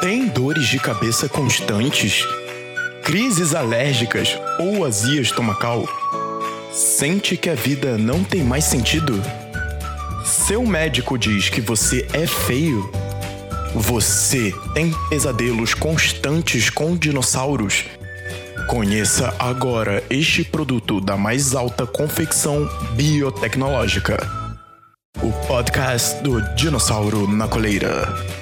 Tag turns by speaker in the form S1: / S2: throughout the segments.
S1: Tem dores de cabeça constantes? Crises alérgicas ou azia estomacal? Sente que a vida não tem mais sentido? Seu médico diz que você é feio? Você tem pesadelos constantes com dinossauros? Conheça agora este produto da mais alta confecção biotecnológica. O podcast do Dinossauro na Coleira.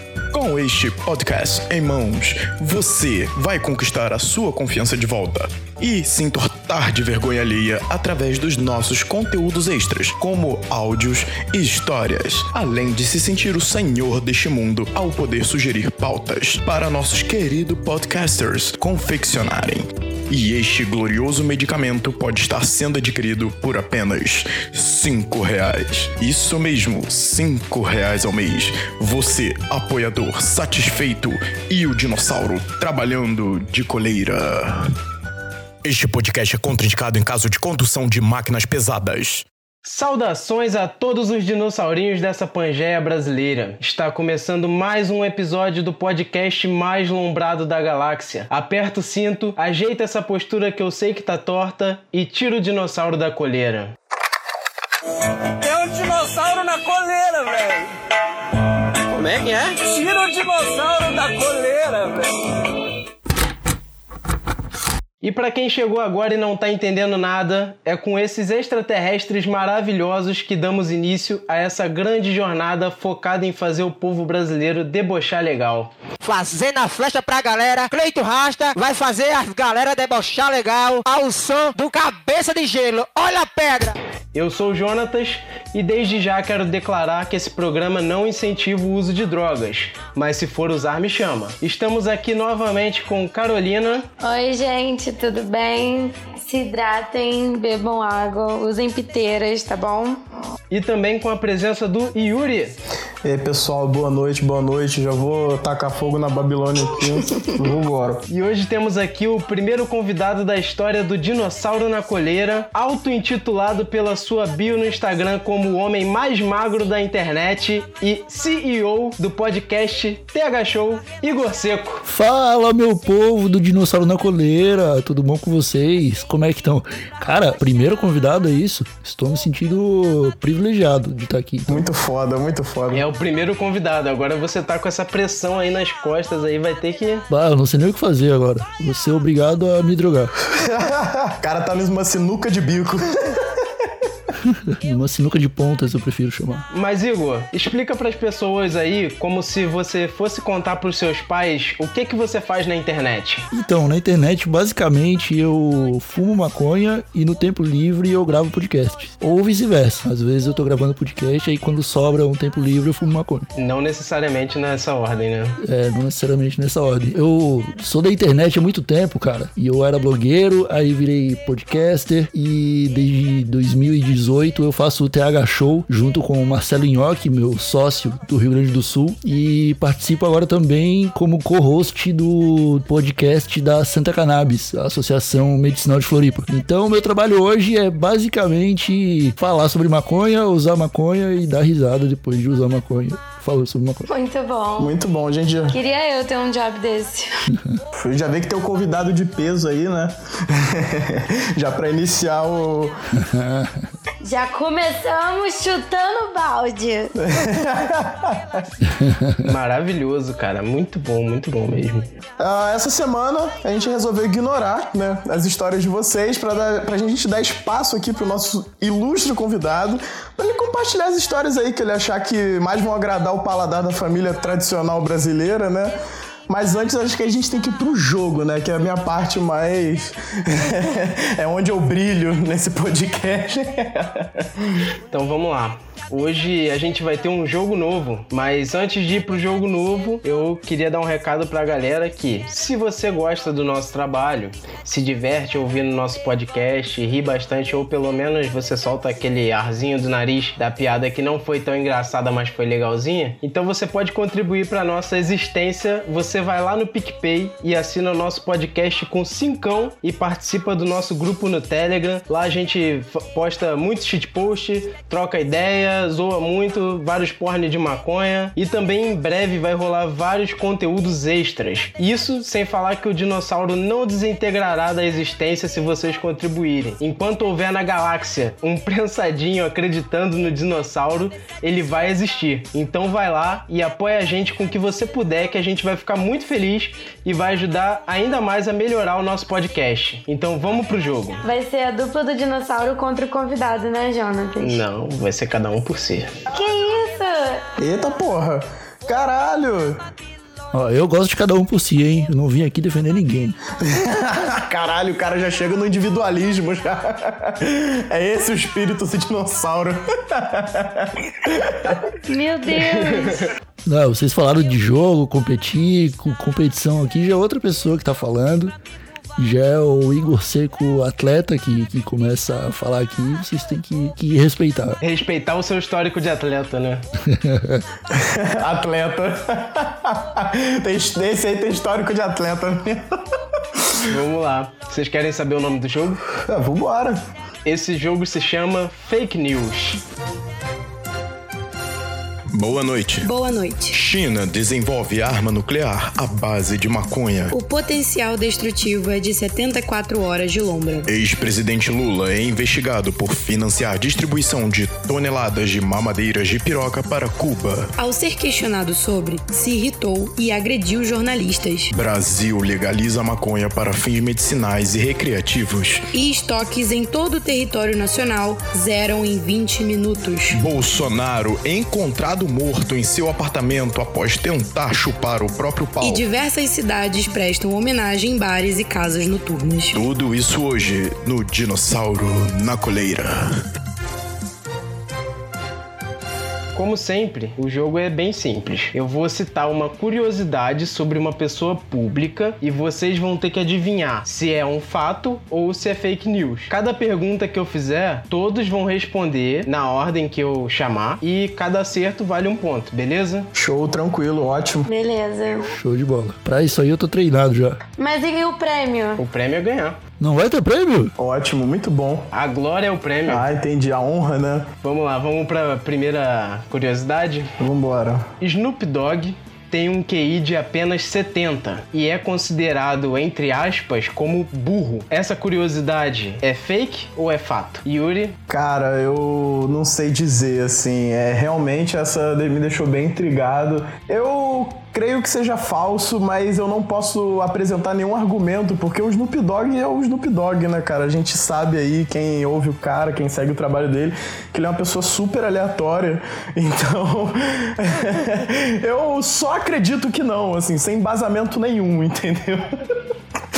S1: Com este podcast em mãos, você vai conquistar a sua confiança de volta e se entortar de vergonha alheia através dos nossos conteúdos extras, como áudios e histórias, além de se sentir o senhor deste mundo ao poder sugerir pautas para nossos queridos podcasters confeccionarem. E este glorioso medicamento pode estar sendo adquirido por apenas cinco reais. Isso mesmo, cinco reais ao mês. Você, apoiador satisfeito e o dinossauro trabalhando de coleira. Este podcast é contraindicado em caso de condução de máquinas pesadas.
S2: Saudações a todos os dinossaurinhos dessa Pangeia brasileira. Está começando mais um episódio do podcast mais lombrado da galáxia. Aperta o cinto, ajeita essa postura que eu sei que tá torta e tira o dinossauro da coleira.
S3: Tem um dinossauro na coleira, velho.
S4: Como é que é?
S3: Tira o dinossauro da coleira, velho.
S2: E para quem chegou agora e não tá entendendo nada, é com esses extraterrestres maravilhosos que damos início a essa grande jornada focada em fazer o povo brasileiro debochar legal.
S4: Fazendo a flecha pra galera, Cleito Rasta vai fazer as galera debochar legal ao som do cabeça de gelo. Olha a pedra!
S2: Eu sou o Jonatas e desde já quero declarar que esse programa não incentiva o uso de drogas, mas se for usar, me chama. Estamos aqui novamente com Carolina.
S5: Oi, gente, tudo bem? Se hidratem, bebam água, usem piteiras, tá bom?
S2: E também com a presença do Yuri.
S6: E aí, pessoal, boa noite, boa noite. Já vou tacar fogo na Babilônia aqui. Vambora.
S2: E hoje temos aqui o primeiro convidado da história do Dinossauro na Coleira, auto-intitulado pela sua bio no Instagram como o homem mais magro da internet e CEO do podcast TH Show, Igor Seco.
S7: Fala, meu povo do Dinossauro na Coleira, tudo bom com vocês? Como é que estão? Cara, primeiro convidado é isso. Estou me sentindo privilegiado de estar aqui.
S6: Muito foda, muito foda.
S2: É o primeiro convidado, agora você tá com essa pressão aí nas costas aí, vai ter que...
S7: Bah, eu não sei nem o que fazer agora. Vou ser obrigado a me drogar.
S6: O cara tá numa sinuca de bico.
S7: Uma sinuca de pontas eu prefiro chamar.
S2: Mas Igor, explica pras pessoas aí como se você fosse contar pros seus pais o que que você faz na internet.
S7: Então, na internet, basicamente, eu fumo maconha e no tempo livre eu gravo podcast. Ou vice-versa. Às vezes eu tô gravando podcast e quando sobra um tempo livre eu fumo maconha.
S2: Não necessariamente nessa ordem, né?
S7: É, não necessariamente nessa ordem. Eu sou da internet há muito tempo, cara. E eu era blogueiro, aí virei podcaster e desde 2018 eu faço o TH Show junto com o Marcelo Nhoque, meu sócio do Rio Grande do Sul, e participo agora também como co-host do podcast da Santa Cannabis, a Associação Medicinal de Floripa. Então, meu trabalho hoje é basicamente falar sobre maconha, usar maconha e dar risada depois de usar maconha. Falou sobre maconha.
S5: Muito bom.
S6: Muito bom, gente. Já,
S5: Queria eu ter um job desse.
S6: já vê que tem um convidado de peso aí, né? já pra iniciar o.
S5: Já começamos chutando balde.
S2: Maravilhoso, cara. Muito bom, muito bom mesmo.
S6: Ah, essa semana a gente resolveu ignorar né, as histórias de vocês pra, dar, pra gente dar espaço aqui pro nosso ilustre convidado pra ele compartilhar as histórias aí que ele achar que mais vão agradar o paladar da família tradicional brasileira, né? Mas antes acho que a gente tem que ir pro jogo, né? Que é a minha parte mais. é onde eu brilho nesse podcast.
S2: Então vamos lá. Hoje a gente vai ter um jogo novo, mas antes de ir pro jogo novo, eu queria dar um recado pra galera que, se você gosta do nosso trabalho, se diverte ouvindo nosso podcast, ri bastante ou pelo menos você solta aquele arzinho do nariz da piada que não foi tão engraçada, mas foi legalzinha, então você pode contribuir pra nossa existência. Você vai lá no PicPay e assina o nosso podcast com cincão e participa do nosso grupo no Telegram. Lá a gente posta muito shitpost, troca ideia galera zoa muito, vários porn de maconha e também em breve vai rolar vários conteúdos extras. Isso sem falar que o dinossauro não desintegrará da existência se vocês contribuírem. Enquanto houver na galáxia um prensadinho acreditando no dinossauro, ele vai existir. Então vai lá e apoia a gente com o que você puder, que a gente vai ficar muito feliz e vai ajudar ainda mais a melhorar o nosso podcast. Então vamos pro jogo.
S5: Vai ser a dupla do dinossauro contra o convidado, né, Jonatas?
S2: Não, vai ser cada um por si.
S5: Que isso?
S6: Eita porra! Caralho!
S7: Ó, eu gosto de cada um por si, hein? Eu não vim aqui defender ninguém.
S6: Caralho, o cara já chega no individualismo já. É esse o espírito do dinossauro.
S5: Meu Deus.
S7: Não, vocês falaram de jogo, competir, com competição aqui, já é outra pessoa que tá falando. Já é o Igor Seco, atleta, que, que começa a falar aqui, vocês têm que, que respeitar.
S2: Respeitar o seu histórico de atleta, né?
S6: atleta. Esse aí tem histórico de atleta.
S2: Vamos lá. Vocês querem saber o nome do jogo?
S6: Ah, vambora.
S2: Esse jogo se chama Fake News.
S1: Boa noite.
S8: Boa noite.
S1: China desenvolve arma nuclear à base de maconha.
S8: O potencial destrutivo é de 74 horas de lombra.
S1: Ex-presidente Lula é investigado por financiar distribuição de toneladas de mamadeiras de piroca para Cuba.
S8: Ao ser questionado sobre, se irritou e agrediu jornalistas.
S1: Brasil legaliza a maconha para fins medicinais e recreativos.
S8: E estoques em todo o território nacional zeram em 20 minutos.
S1: Bolsonaro encontrado morto em seu apartamento após tentar chupar o próprio pau.
S8: E diversas cidades prestam homenagem em bares e casas noturnas.
S1: Tudo isso hoje no Dinossauro na Coleira.
S2: Como sempre, o jogo é bem simples. Eu vou citar uma curiosidade sobre uma pessoa pública e vocês vão ter que adivinhar se é um fato ou se é fake news. Cada pergunta que eu fizer, todos vão responder na ordem que eu chamar e cada acerto vale um ponto, beleza?
S6: Show, tranquilo, ótimo.
S5: Beleza.
S7: Show de bola. Pra isso aí eu tô treinado já.
S5: Mas e o prêmio?
S2: O prêmio é ganhar.
S7: Não vai ter prêmio?
S6: Ótimo, muito bom.
S2: A glória é o prêmio.
S6: Ah, entendi. A honra, né?
S2: Vamos lá, vamos pra primeira curiosidade.
S6: Vambora.
S2: Snoop Dogg tem um QI de apenas 70 e é considerado, entre aspas, como burro. Essa curiosidade é fake ou é fato? Yuri?
S6: Cara, eu não sei dizer, assim. É, realmente essa me deixou bem intrigado. Eu creio que seja falso, mas eu não posso apresentar nenhum argumento, porque o Snoop Dogg é o Snoop Dogg, né, cara? A gente sabe aí, quem ouve o cara, quem segue o trabalho dele, que ele é uma pessoa super aleatória. Então, eu só acredito que não, assim, sem embasamento nenhum, entendeu?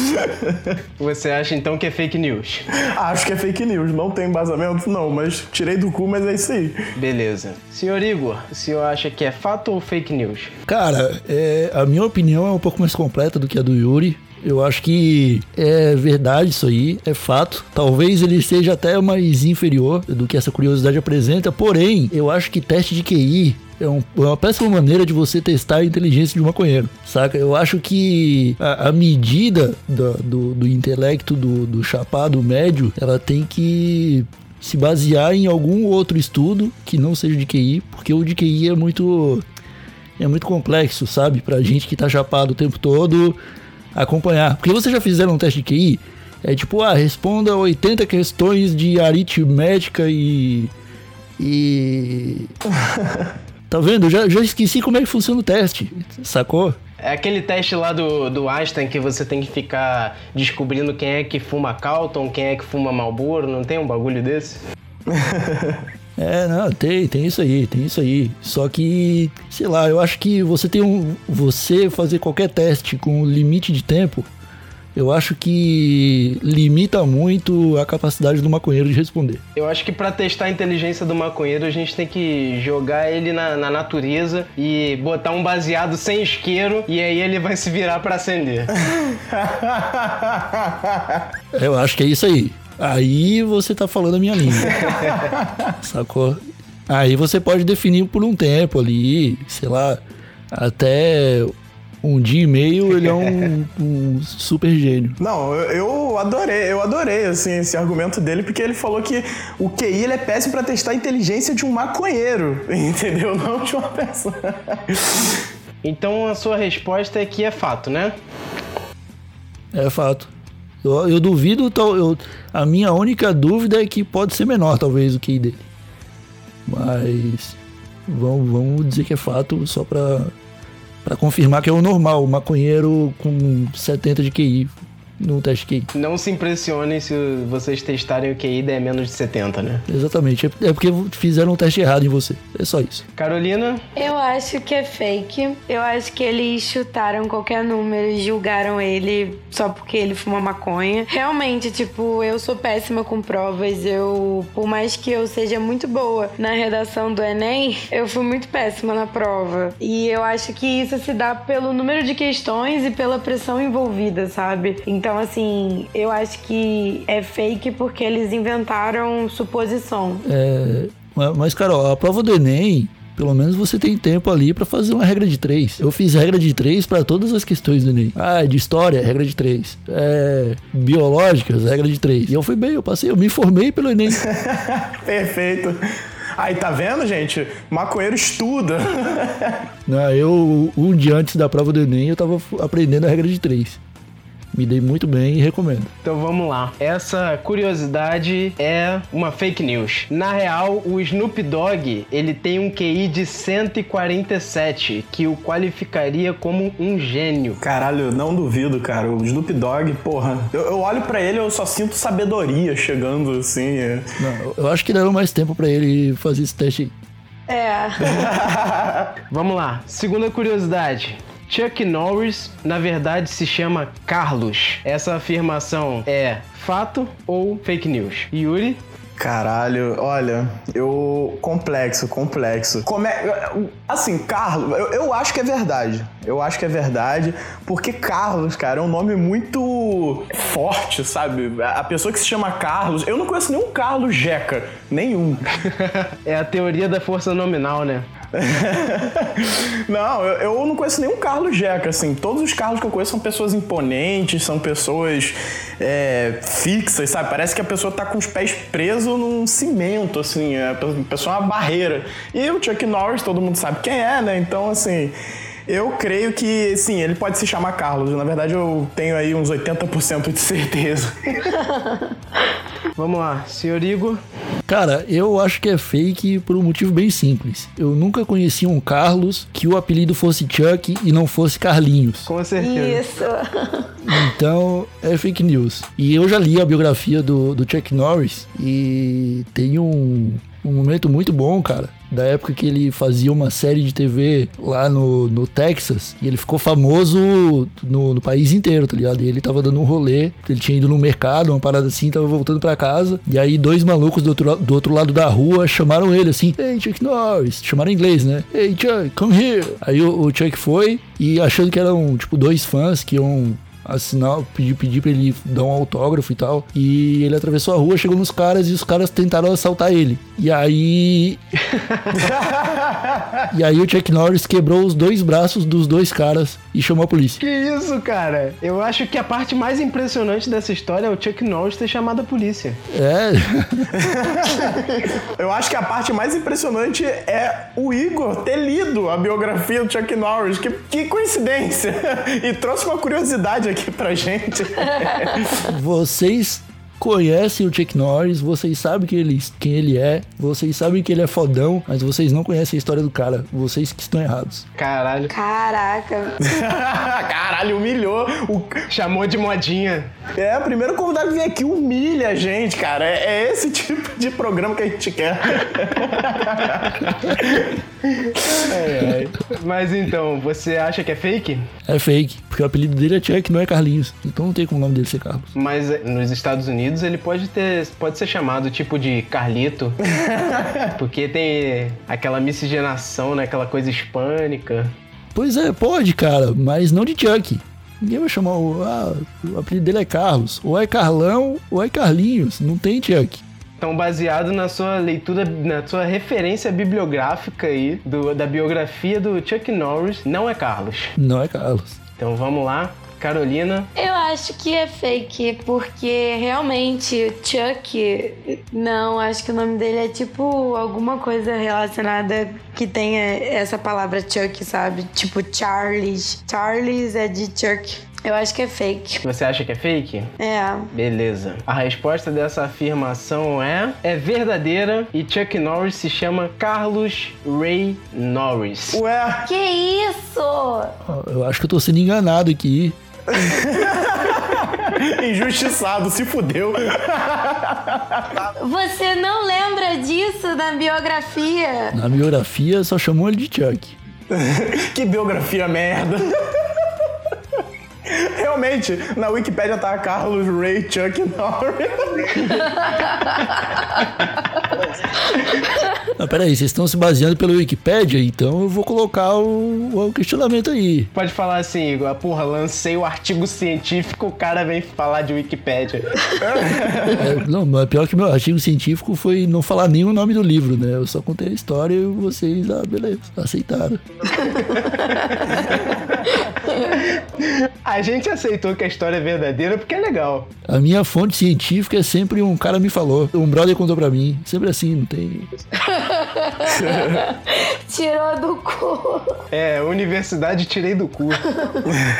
S2: Você acha então que é fake news?
S6: Acho que é fake news, não tem embasamento, não, mas tirei do cu, mas é isso aí.
S2: Beleza. Senhor Igor, o senhor acha que é fato ou fake news?
S7: Cara, é, a minha opinião é um pouco mais completa do que a do Yuri. Eu acho que é verdade isso aí, é fato. Talvez ele seja até mais inferior do que essa curiosidade apresenta, porém, eu acho que teste de QI é, é, uma péssima maneira de você testar a inteligência de um maconheiro, saca? Eu acho que a, a medida do, do, do intelecto do, do chapado médio, ela tem que se basear em algum outro estudo que não seja de QI, porque o de QI é muito é muito complexo, sabe? Pra gente que tá chapado o tempo todo acompanhar. Porque vocês já fizeram um teste de QI? É tipo, ah, responda 80 questões de aritmética e. E. tá vendo? Já, já esqueci como é que funciona o teste, sacou?
S2: É aquele teste lá do, do Einstein que você tem que ficar descobrindo quem é que fuma Calton, quem é que fuma Marlboro, não tem um bagulho desse?
S7: É, não, tem, tem isso aí, tem isso aí. Só que, sei lá, eu acho que você tem um. Você fazer qualquer teste com limite de tempo, eu acho que limita muito a capacidade do maconheiro de responder.
S2: Eu acho que para testar a inteligência do maconheiro, a gente tem que jogar ele na, na, natureza e botar um baseado sem isqueiro e aí ele vai se virar para acender.
S7: eu acho que é isso aí. Aí você tá falando a minha língua. Sacou? Aí você pode definir por um tempo ali, sei lá, até um dia e meio, ele é um, um super gênio.
S6: Não, eu, adorei, eu adorei assim, esse argumento dele, porque ele falou que o QI ele é péssimo pra testar a inteligência de um maconheiro, entendeu? Não de uma pessoa.
S2: Então a sua resposta é que é fato, né?
S7: É fato. Eu, eu duvido, eu, a minha única dúvida é que pode ser menor, talvez, o QI dele. Mas vamos, vamos dizer que é fato só pra, pra confirmar que é o normal, o maconheiro com 70 de QI no teste QI.
S2: Não se impressionem se vocês testarem o QI der menos de 70, né?
S7: Exatamente, é é porque fizeram um teste errado em você. É só isso.
S2: Carolina,
S5: Eu acho que é fake. Eu acho que eles chutaram qualquer número e julgaram ele só porque ele fuma maconha. Realmente, tipo, eu sou péssima com provas. Eu, por mais que eu seja muito boa na redação do Enem, eu fui muito péssima na prova. E eu acho que isso se dá pelo número de questões e pela pressão envolvida, sabe? Então, assim, eu acho que é fake porque eles inventaram suposição.
S7: É, mas- Carol, a prova do Enem, pelo menos você tem tempo ali pra fazer uma regra de três. Eu fiz regra de três pra todas as questões do Enem. Ah, de história, regra de três. É, biológicas, regra de três. E eu fui bem, eu passei, eu me formei pelo Enem.
S6: Perfeito. Aí, tá vendo, gente? Maconheiro estuda.
S7: Não, eu, um dia antes da prova do Enem, eu tava aprendendo a regra de três. Me dei muito bem e recomendo.
S2: então vamos lá. Essa curiosidade é uma fake news. Na real, o Snoop Dogg, ele tem um QI de 147, que o qualificaria como um gênio.
S6: Caralho, não duvido, cara. O Snoop Dogg, porra. Eu, eu olho pra ele eu só sinto sabedoria chegando, assim. é.
S7: Não, eu- acho que deram mais tempo pra ele fazer esse teste.
S5: É.
S2: Vamos lá. Segunda curiosidade. Chuck Norris, na verdade, se chama Carlos. Essa afirmação é fato ou fake news? Yuri?
S6: Caralho, olha, eu. Complexo, complexo. Como é. Assim, Carlos, eu, eu acho que é verdade. Eu acho que é verdade, porque Carlos, cara, é um nome muito forte, sabe? A pessoa que se chama Carlos. Eu não conheço nenhum Carlos Jeca. Nenhum.
S2: É a teoria da força nominal, né?
S6: Não, eu, eu não conheço nenhum Carlos Jeca, assim. Todos os Carlos que eu conheço são pessoas imponentes, são pessoas é, fixas, sabe? Parece que a pessoa tá com os pés presos num cimento, assim. A pessoa é uma barreira. E o Chuck Norris, todo mundo sabe quem é, né? Então, assim. Eu creio que, sim, ele pode se chamar Carlos. Na verdade, eu tenho aí uns 80% de certeza.
S2: Vamos lá, senhor Igor.
S7: Cara, eu acho que é fake por um motivo bem simples. Eu nunca conheci um Carlos que o apelido fosse Chuck e não fosse Carlinhos.
S2: Com certeza.
S5: Isso.
S7: Então, é fake news. E eu já li a biografia do, do Chuck Norris e tem um, um momento muito bom, cara. Da época que ele fazia uma série de TV lá no, no Texas e ele ficou famoso no, no país inteiro, tá ligado? E ele tava dando um rolê, ele tinha ido no mercado, uma parada assim, tava voltando pra casa. E aí, dois malucos do outro, do outro lado da rua chamaram ele assim: Ei, Chuck Norris, chamaram em inglês, né? Ei, Chuck, come here. Aí o, o Chuck foi e achando que eram, tipo, dois fãs que iam assinar, pedir, pedir pra ele dar um autógrafo e tal. E ele atravessou a rua, chegou nos caras e os caras tentaram assaltar ele. E aí. e aí o Chuck Norris quebrou os dois braços dos dois caras e chamou a polícia.
S2: Que isso, cara? Eu acho que a parte mais impressionante dessa história é o Chuck Norris ter chamado a polícia.
S7: É.
S6: Eu acho que a parte mais impressionante é o Igor ter lido a biografia do Chuck Norris. Que, que coincidência! E trouxe uma curiosidade aqui pra gente.
S7: Vocês conhecem o Chuck Norris, vocês sabem que ele, quem ele é, vocês sabem que ele é fodão, mas vocês não conhecem a história do cara. Vocês que estão errados.
S2: Caralho.
S5: Caraca.
S6: Caralho, humilhou. O,
S2: Chamou de modinha.
S6: é, o primeiro convidado que vem aqui humilha a gente, cara. É, é esse tipo de programa que a gente quer.
S2: Mas então, você acha que é fake?
S7: É fake, porque o apelido dele é Chuck, não é Carlinhos. Então não tem como o nome dele ser Carlos.
S2: Mas eh, nos Estados Unidos ele pode ter, pode ser chamado tipo de Carlito, porque tem aquela miscigenação, né, aquela coisa hispânica.
S7: Pois é, pode, cara, mas não de Chuck. Ninguém vai chamar o. Ah, o apelido dele é Carlos. Ou é Carlão, ou é Carlinhos. Não tem Chuck.
S2: Então, baseado na sua leitura, na sua referência bibliográfica aí, do, da biografia do Chuck Norris, não é Carlos.
S7: Não é Carlos.
S2: Então vamos lá. Carolina,
S5: Eu acho que é fake, porque realmente Chuck, não, acho que o nome dele é tipo alguma coisa relacionada que tenha essa palavra Chuck, sabe? Tipo Charles. Charles é de Chuck. Eu acho que é fake.
S2: você acha que é fake?
S5: É.
S2: Beleza. A resposta dessa afirmação é é verdadeira e Chuck Norris se chama Carlos Ray Norris.
S6: Ué,
S5: Que isso?
S7: Eu acho que eu tô sendo enganado aqui.
S6: injustiçado, se fudeu.
S5: Você não lembra disso na biografia?
S7: Na biografia só chamou ele de Chuck.
S6: que biografia merda. Realmente, na Wikipédia tá Carlos Ray Chuck Norris.
S7: Não, peraí, vocês estão se baseando pela Wikipédia, então eu vou colocar o, o questionamento aí.
S2: Pode falar assim, igual, porra, lancei o artigo científico, o cara vem falar de Wikipédia.
S7: É, não, mas pior que meu artigo científico foi não falar nem o nome do livro, né? Eu só contei a história e vocês, ah, beleza, aceitaram.
S2: A gente aceitou que a história é verdadeira porque é legal.
S7: A minha fonte científica é sempre um cara me falou, um brother contou pra mim. Sempre assim, não tem.
S5: Tirou do cu.
S2: É, universidade tirei do cu.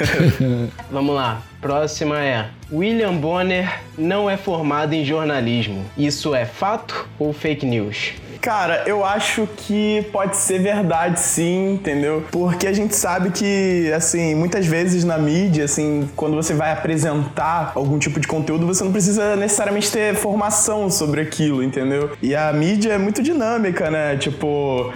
S2: Vamos lá. Próxima é: William Bonner não é formado em jornalismo. Isso é fato ou fake news?
S6: Cara, eu acho que pode ser verdade sim, entendeu? Porque a gente sabe que, assim, muitas vezes na mídia, assim, quando você vai apresentar algum tipo de conteúdo, você não precisa necessariamente ter formação sobre aquilo, entendeu? E a mídia é muito dinâmica, né? Tipo.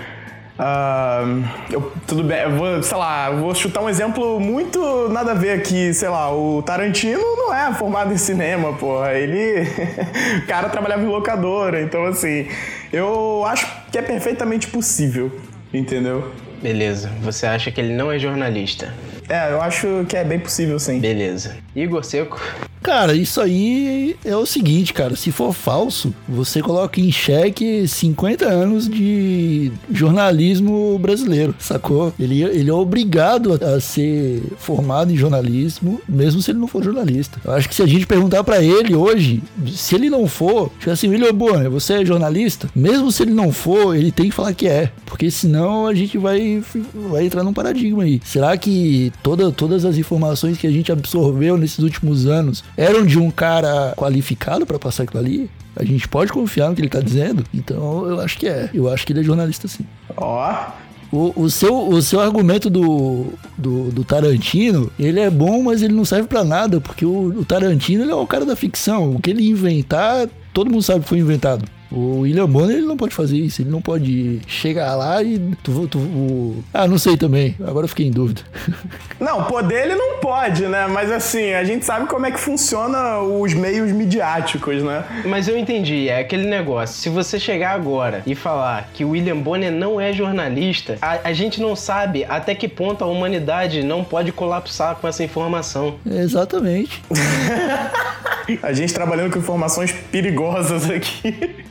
S6: Ah, eu, tudo bem, eu vou, sei lá, vou chutar um exemplo muito nada a ver aqui, sei lá, o Tarantino não é formado em cinema, porra, ele, o cara trabalhava em locadora, então assim, eu acho que é perfeitamente possível, entendeu?
S2: Beleza. Você acha que ele não é jornalista?
S6: É, eu acho que é bem possível sim.
S2: Beleza. Igor Seco?
S7: Cara, isso aí é o seguinte, cara. Se for falso, você coloca em xeque 50 anos de jornalismo brasileiro, sacou? Ele, ele é obrigado a, a ser formado em jornalismo, mesmo se ele não for jornalista. Eu acho que se a gente perguntar pra ele hoje, se ele não for, tipo assim, William Bonner, você é jornalista? Mesmo se ele não for, ele tem que falar que é. Porque senão a gente vai, vai entrar num paradigma aí. Será que toda, todas as informações que a gente absorveu nesses últimos anos eram de um cara qualificado pra passar aquilo ali? A gente pode confiar no que ele tá dizendo? Então eu acho que é. Eu acho que ele é jornalista sim.
S6: Ó,
S7: O, o seu, o seu argumento do, do, do Tarantino, ele é bom, mas ele não serve pra nada, porque o, o Tarantino ele é o cara da ficção. O que ele inventar, todo mundo sabe que foi inventado. O William Bonner ele não pode fazer isso, ele não pode chegar lá e. Tu, tu- o- Ah, não sei também, agora eu fiquei em dúvida.
S6: Não, poder ele não pode, né? Mas assim, a gente sabe como é que funciona os meios midiáticos, né?
S2: Mas eu entendi, é aquele negócio. Se você chegar agora e falar que o William Bonner não é jornalista, a, a gente não sabe até que ponto a humanidade não pode colapsar com essa informação.
S7: Exatamente.
S6: A gente trabalhando com informações perigosas aqui.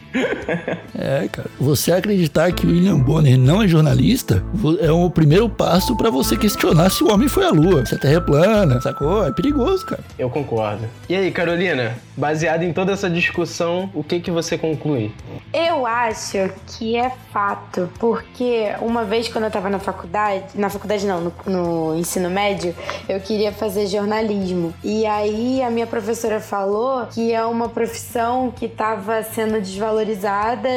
S7: É, cara. Você acreditar que o William Bonner não é jornalista é o primeiro passo pra você questionar se o homem foi à lua, se a Terra é plana, sacou? É perigoso, cara.
S2: Eu concordo. E aí, Carolina, baseado em toda essa discussão, o que que você conclui?
S5: Eu acho que é fato, porque uma vez quando eu tava na faculdade, na faculdade não, no, no ensino médio, eu queria fazer jornalismo. E aí a minha professora falou que é uma profissão que tava sendo desvalorizada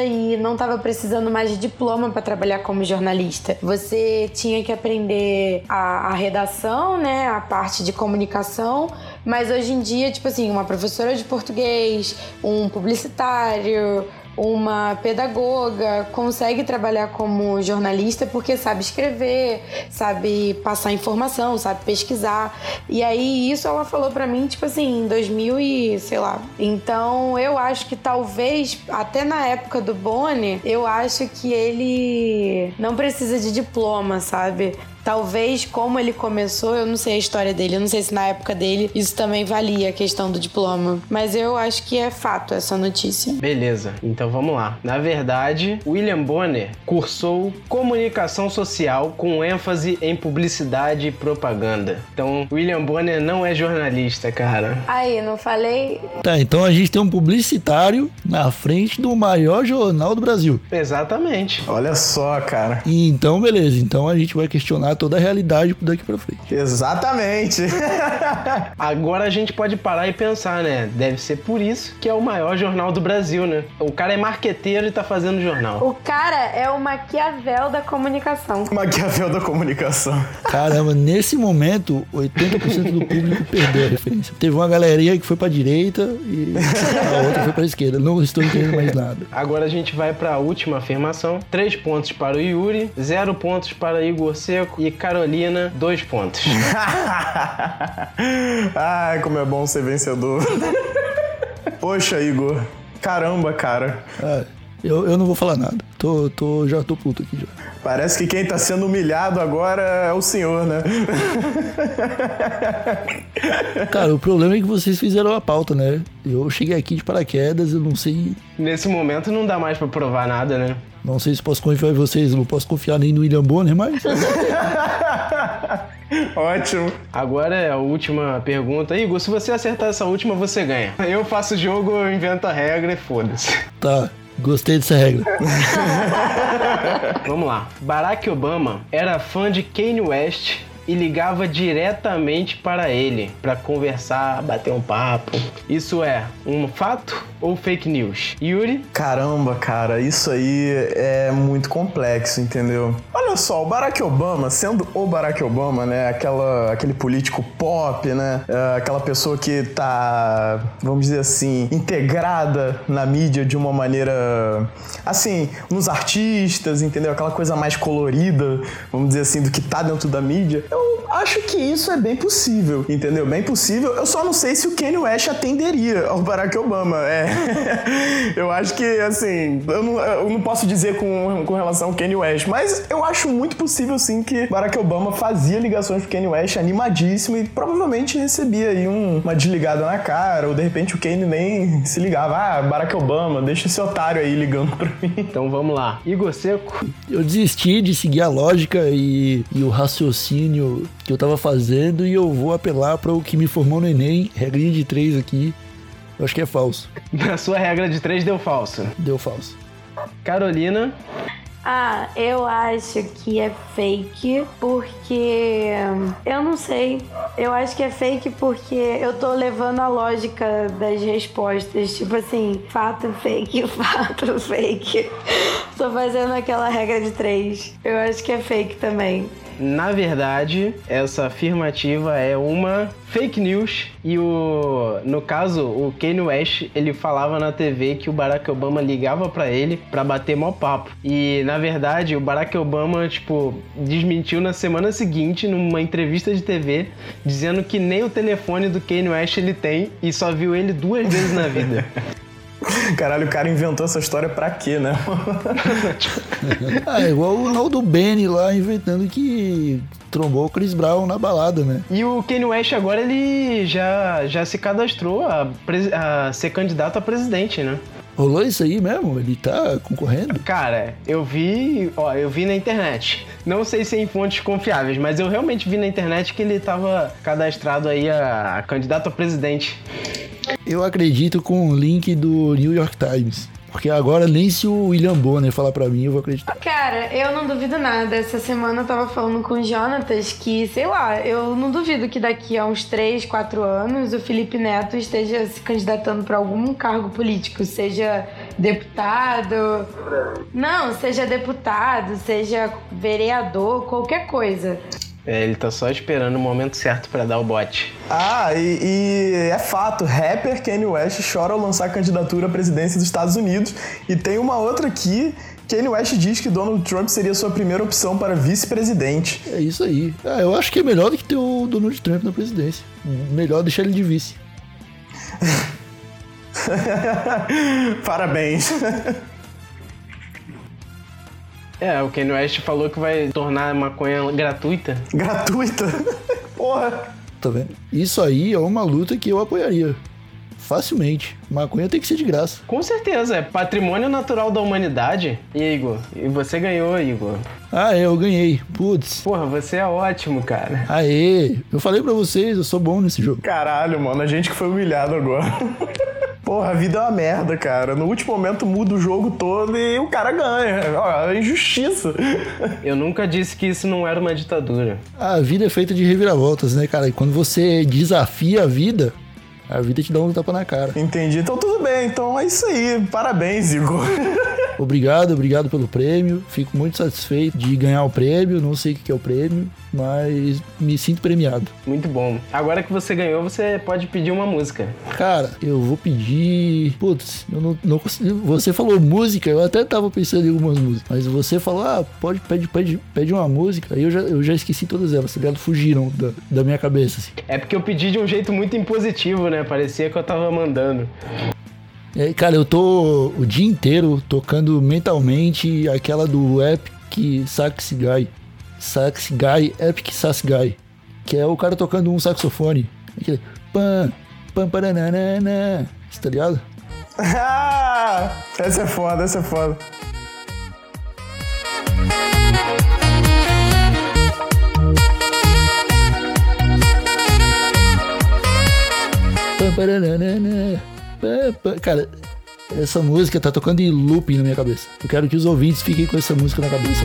S5: e não tava precisando mais de diploma para trabalhar como jornalista. Você tinha que aprender a, a redação, né, a parte de comunicação, mas hoje em dia, tipo assim, uma professora de português, um publicitário, uma pedagoga consegue trabalhar como jornalista porque sabe escrever, sabe passar informação, sabe pesquisar. E aí isso ela falou pra mim, tipo assim, em 2000 e, sei lá. Então, eu acho que talvez até na época do Bonner, eu acho que ele não precisa de diploma, sabe? Talvez como ele começou, eu não sei a história dele, eu não sei se na época dele isso também valia a questão do diploma. Mas eu acho que é fato essa notícia.
S2: Beleza, então vamos lá. Na verdade, William Bonner cursou comunicação social com ênfase em publicidade e propaganda. Então, William Bonner não é jornalista, cara.
S5: Aí, não falei?
S7: Tá, então a gente tem um publicitário na frente do maior jornal do Brasil.
S2: Exatamente.
S6: Olha só, cara.
S7: Então, beleza. Então a gente vai questionar toda a realidade daqui pra frente.
S6: Exatamente.
S2: Agora a gente pode parar e pensar, né? Deve ser por isso que é o maior jornal do Brasil, né? O cara é marqueteiro e tá fazendo jornal.
S5: O cara é o Maquiavel da comunicação.
S6: Maquiavel da comunicação.
S7: Caramba, nesse momento, 80% do público perdeu a referência. Teve uma galerinha que foi pra direita e a outra foi pra esquerda. Não estou entendendo mais nada.
S2: Agora a gente vai para a última afirmação. Três pontos para o Yuri, zero pontos para Igor Seco e Carolina, dois pontos.
S6: Ai, como é bom ser vencedor. Poxa, Igor. Caramba, cara.
S7: Ah, eu, eu não vou falar nada. Tô, tô, já tô puto aqui já.
S6: Parece que quem tá sendo humilhado agora é o senhor, né?
S7: Cara, o problema é que vocês fizeram a pauta, né? Eu cheguei aqui de paraquedas, eu não sei.
S2: Nesse momento não dá mais para provar nada, né?
S7: Não sei se posso confiar em vocês, não posso confiar nem no William Bonner, mas.
S6: Ótimo.
S2: Agora é a última pergunta. Igor, se você acertar essa última, você ganha. Eu faço o jogo, eu invento a regra e foda-se.
S7: Tá, gostei dessa regra.
S2: Vamos lá. Barack Obama era fã de Kanye West e ligava diretamente para ele para conversar, bater um papo. Isso é um fato ou fake news? Yuri?
S6: Caramba, cara, isso aí é muito complexo, entendeu? Olha só, o Barack Obama, sendo o Barack Obama, né, aquela, aquele político pop, né, é, aquela pessoa que tá, vamos dizer assim, integrada na mídia de uma maneira, assim, nos artistas, entendeu? Aquela coisa mais colorida, vamos dizer assim, do que tá dentro da mídia. Eu acho que isso é bem possível, entendeu? Bem possível. Eu só não sei se o Kanye West atenderia ao Barack Obama. É. eu acho que, assim, eu não, eu não posso dizer com, com relação ao Kanye West, mas eu acho muito possível, sim, que Barack Obama fazia ligações pro Kanye West animadíssimo e provavelmente recebia aí um- uma desligada na cara, ou de repente o Kanye nem se ligava. Ah, Barack Obama, deixa esse otário aí ligando pra mim.
S2: Então vamos lá. Igor Seco?
S7: Eu desisti de seguir a lógica e, e o raciocínio que eu tava fazendo e eu vou apelar para o que me formou no Enem, regrinha de três aqui. Eu acho que é falso.
S2: Na sua regra de três deu falso.
S7: Deu falso.
S2: Carolina?
S5: Ah, eu acho que é fake porque eu não sei. Eu acho que é fake porque eu tô levando a lógica das respostas, tipo assim, fato fake, fato fake. Tô fazendo aquela regra de três. Eu acho que é fake também.
S2: Na verdade, essa afirmativa é uma fake news e o no caso, o Kanye West, ele falava na TV que o Barack Obama ligava pra ele pra bater mó papo. E na verdade, o Barack Obama, tipo, desmentiu na semana seguinte numa entrevista de TV, dizendo que nem o telefone do Kanye West ele tem e só viu ele duas vezes na vida.
S6: Caralho, o cara inventou essa história pra quê, né?
S7: Ah, é igual o Naldo Benny lá inventando que trombou o Chris Brown na balada, né?
S2: E o Kanye West agora ele já, já se cadastrou a, a ser candidato a presidente, né?
S7: Rolou isso aí mesmo? Ele tá concorrendo?
S2: Cara, eu vi, ó, eu vi na internet. Não sei se é em fontes confiáveis, mas eu realmente vi na internet que ele tava cadastrado aí a, a candidato a presidente.
S7: Eu acredito com o link do New York Times. Porque agora nem se o William Bonner falar pra mim, eu vou acreditar.
S5: Cara, eu não duvido nada. Essa semana eu tava falando com o Jonatas que, sei lá, eu não duvido que daqui a uns 3, 4 anos o Felipe Neto esteja se candidatando pra algum cargo político, seja deputado. Não, seja deputado, seja vereador, qualquer coisa.
S2: É, ele tá só esperando o momento certo pra dar o bote.
S6: Ah, e, e é fato, rapper Kanye West chora ao lançar candidatura à presidência dos Estados Unidos. E tem uma outra aqui, Kanye West diz que Donald Trump seria sua primeira opção para vice-presidente.
S7: É isso aí. Ah, eu acho que é melhor do que ter o Donald Trump na presidência. Melhor deixar ele de vice.
S6: Parabéns.
S2: É, o Kanye West falou que vai tornar a maconha gratuita.
S6: Gratuita. Porra.
S7: Tá vendo? Isso aí é uma luta que eu apoiaria. Facilmente. Maconha tem que ser de graça.
S2: Com certeza, é patrimônio natural da humanidade. E Igor, e você ganhou, Igor.
S7: Ah, é, eu ganhei. Putz.
S2: Porra, você é ótimo, cara.
S7: Aê, eu falei pra vocês, eu sou bom nesse jogo.
S6: Caralho, mano, a gente que foi humilhado agora. Porra, a vida é uma merda, cara. No último momento muda o jogo todo e o cara ganha. Ó, é injustiça.
S2: Eu nunca disse que isso não era uma ditadura.
S7: A vida é feita de reviravoltas, né, cara? E quando você desafia a vida, a vida te dá um tapa na cara.
S6: Entendi. Então tudo bem. Então é isso aí. Parabéns, Igor.
S7: Obrigado, obrigado pelo prêmio. Fico muito satisfeito de ganhar o prêmio. Não sei o que é o prêmio, mas me sinto premiado.
S2: Muito bom. Agora que você ganhou, você pode pedir uma música.
S7: Cara, eu vou pedir. Putz, eu não, não consegui. Você falou música, eu até tava pensando em algumas músicas. Mas você falou, ah, pode, pede, pede, pede uma música. Aí eu já, eu já esqueci todas elas, tá ligado? Fugiram da, da minha cabeça, assim.
S2: É porque eu pedi de um jeito muito impositivo, né? Parecia que eu tava mandando.
S7: É, cara, eu tô o dia inteiro tocando mentalmente aquela do Epic Sax Guy. Sax Guy, Epic Sax Guy. Que é o cara tocando um saxofone. Aquele pam, pam, paranana. Você tá ligado?
S6: Ah, essa é foda, essa é foda.
S7: Pam, paranana. Pam. Cara, essa música tá tocando em looping na minha cabeça. Eu quero que os ouvintes fiquem com essa música na cabeça.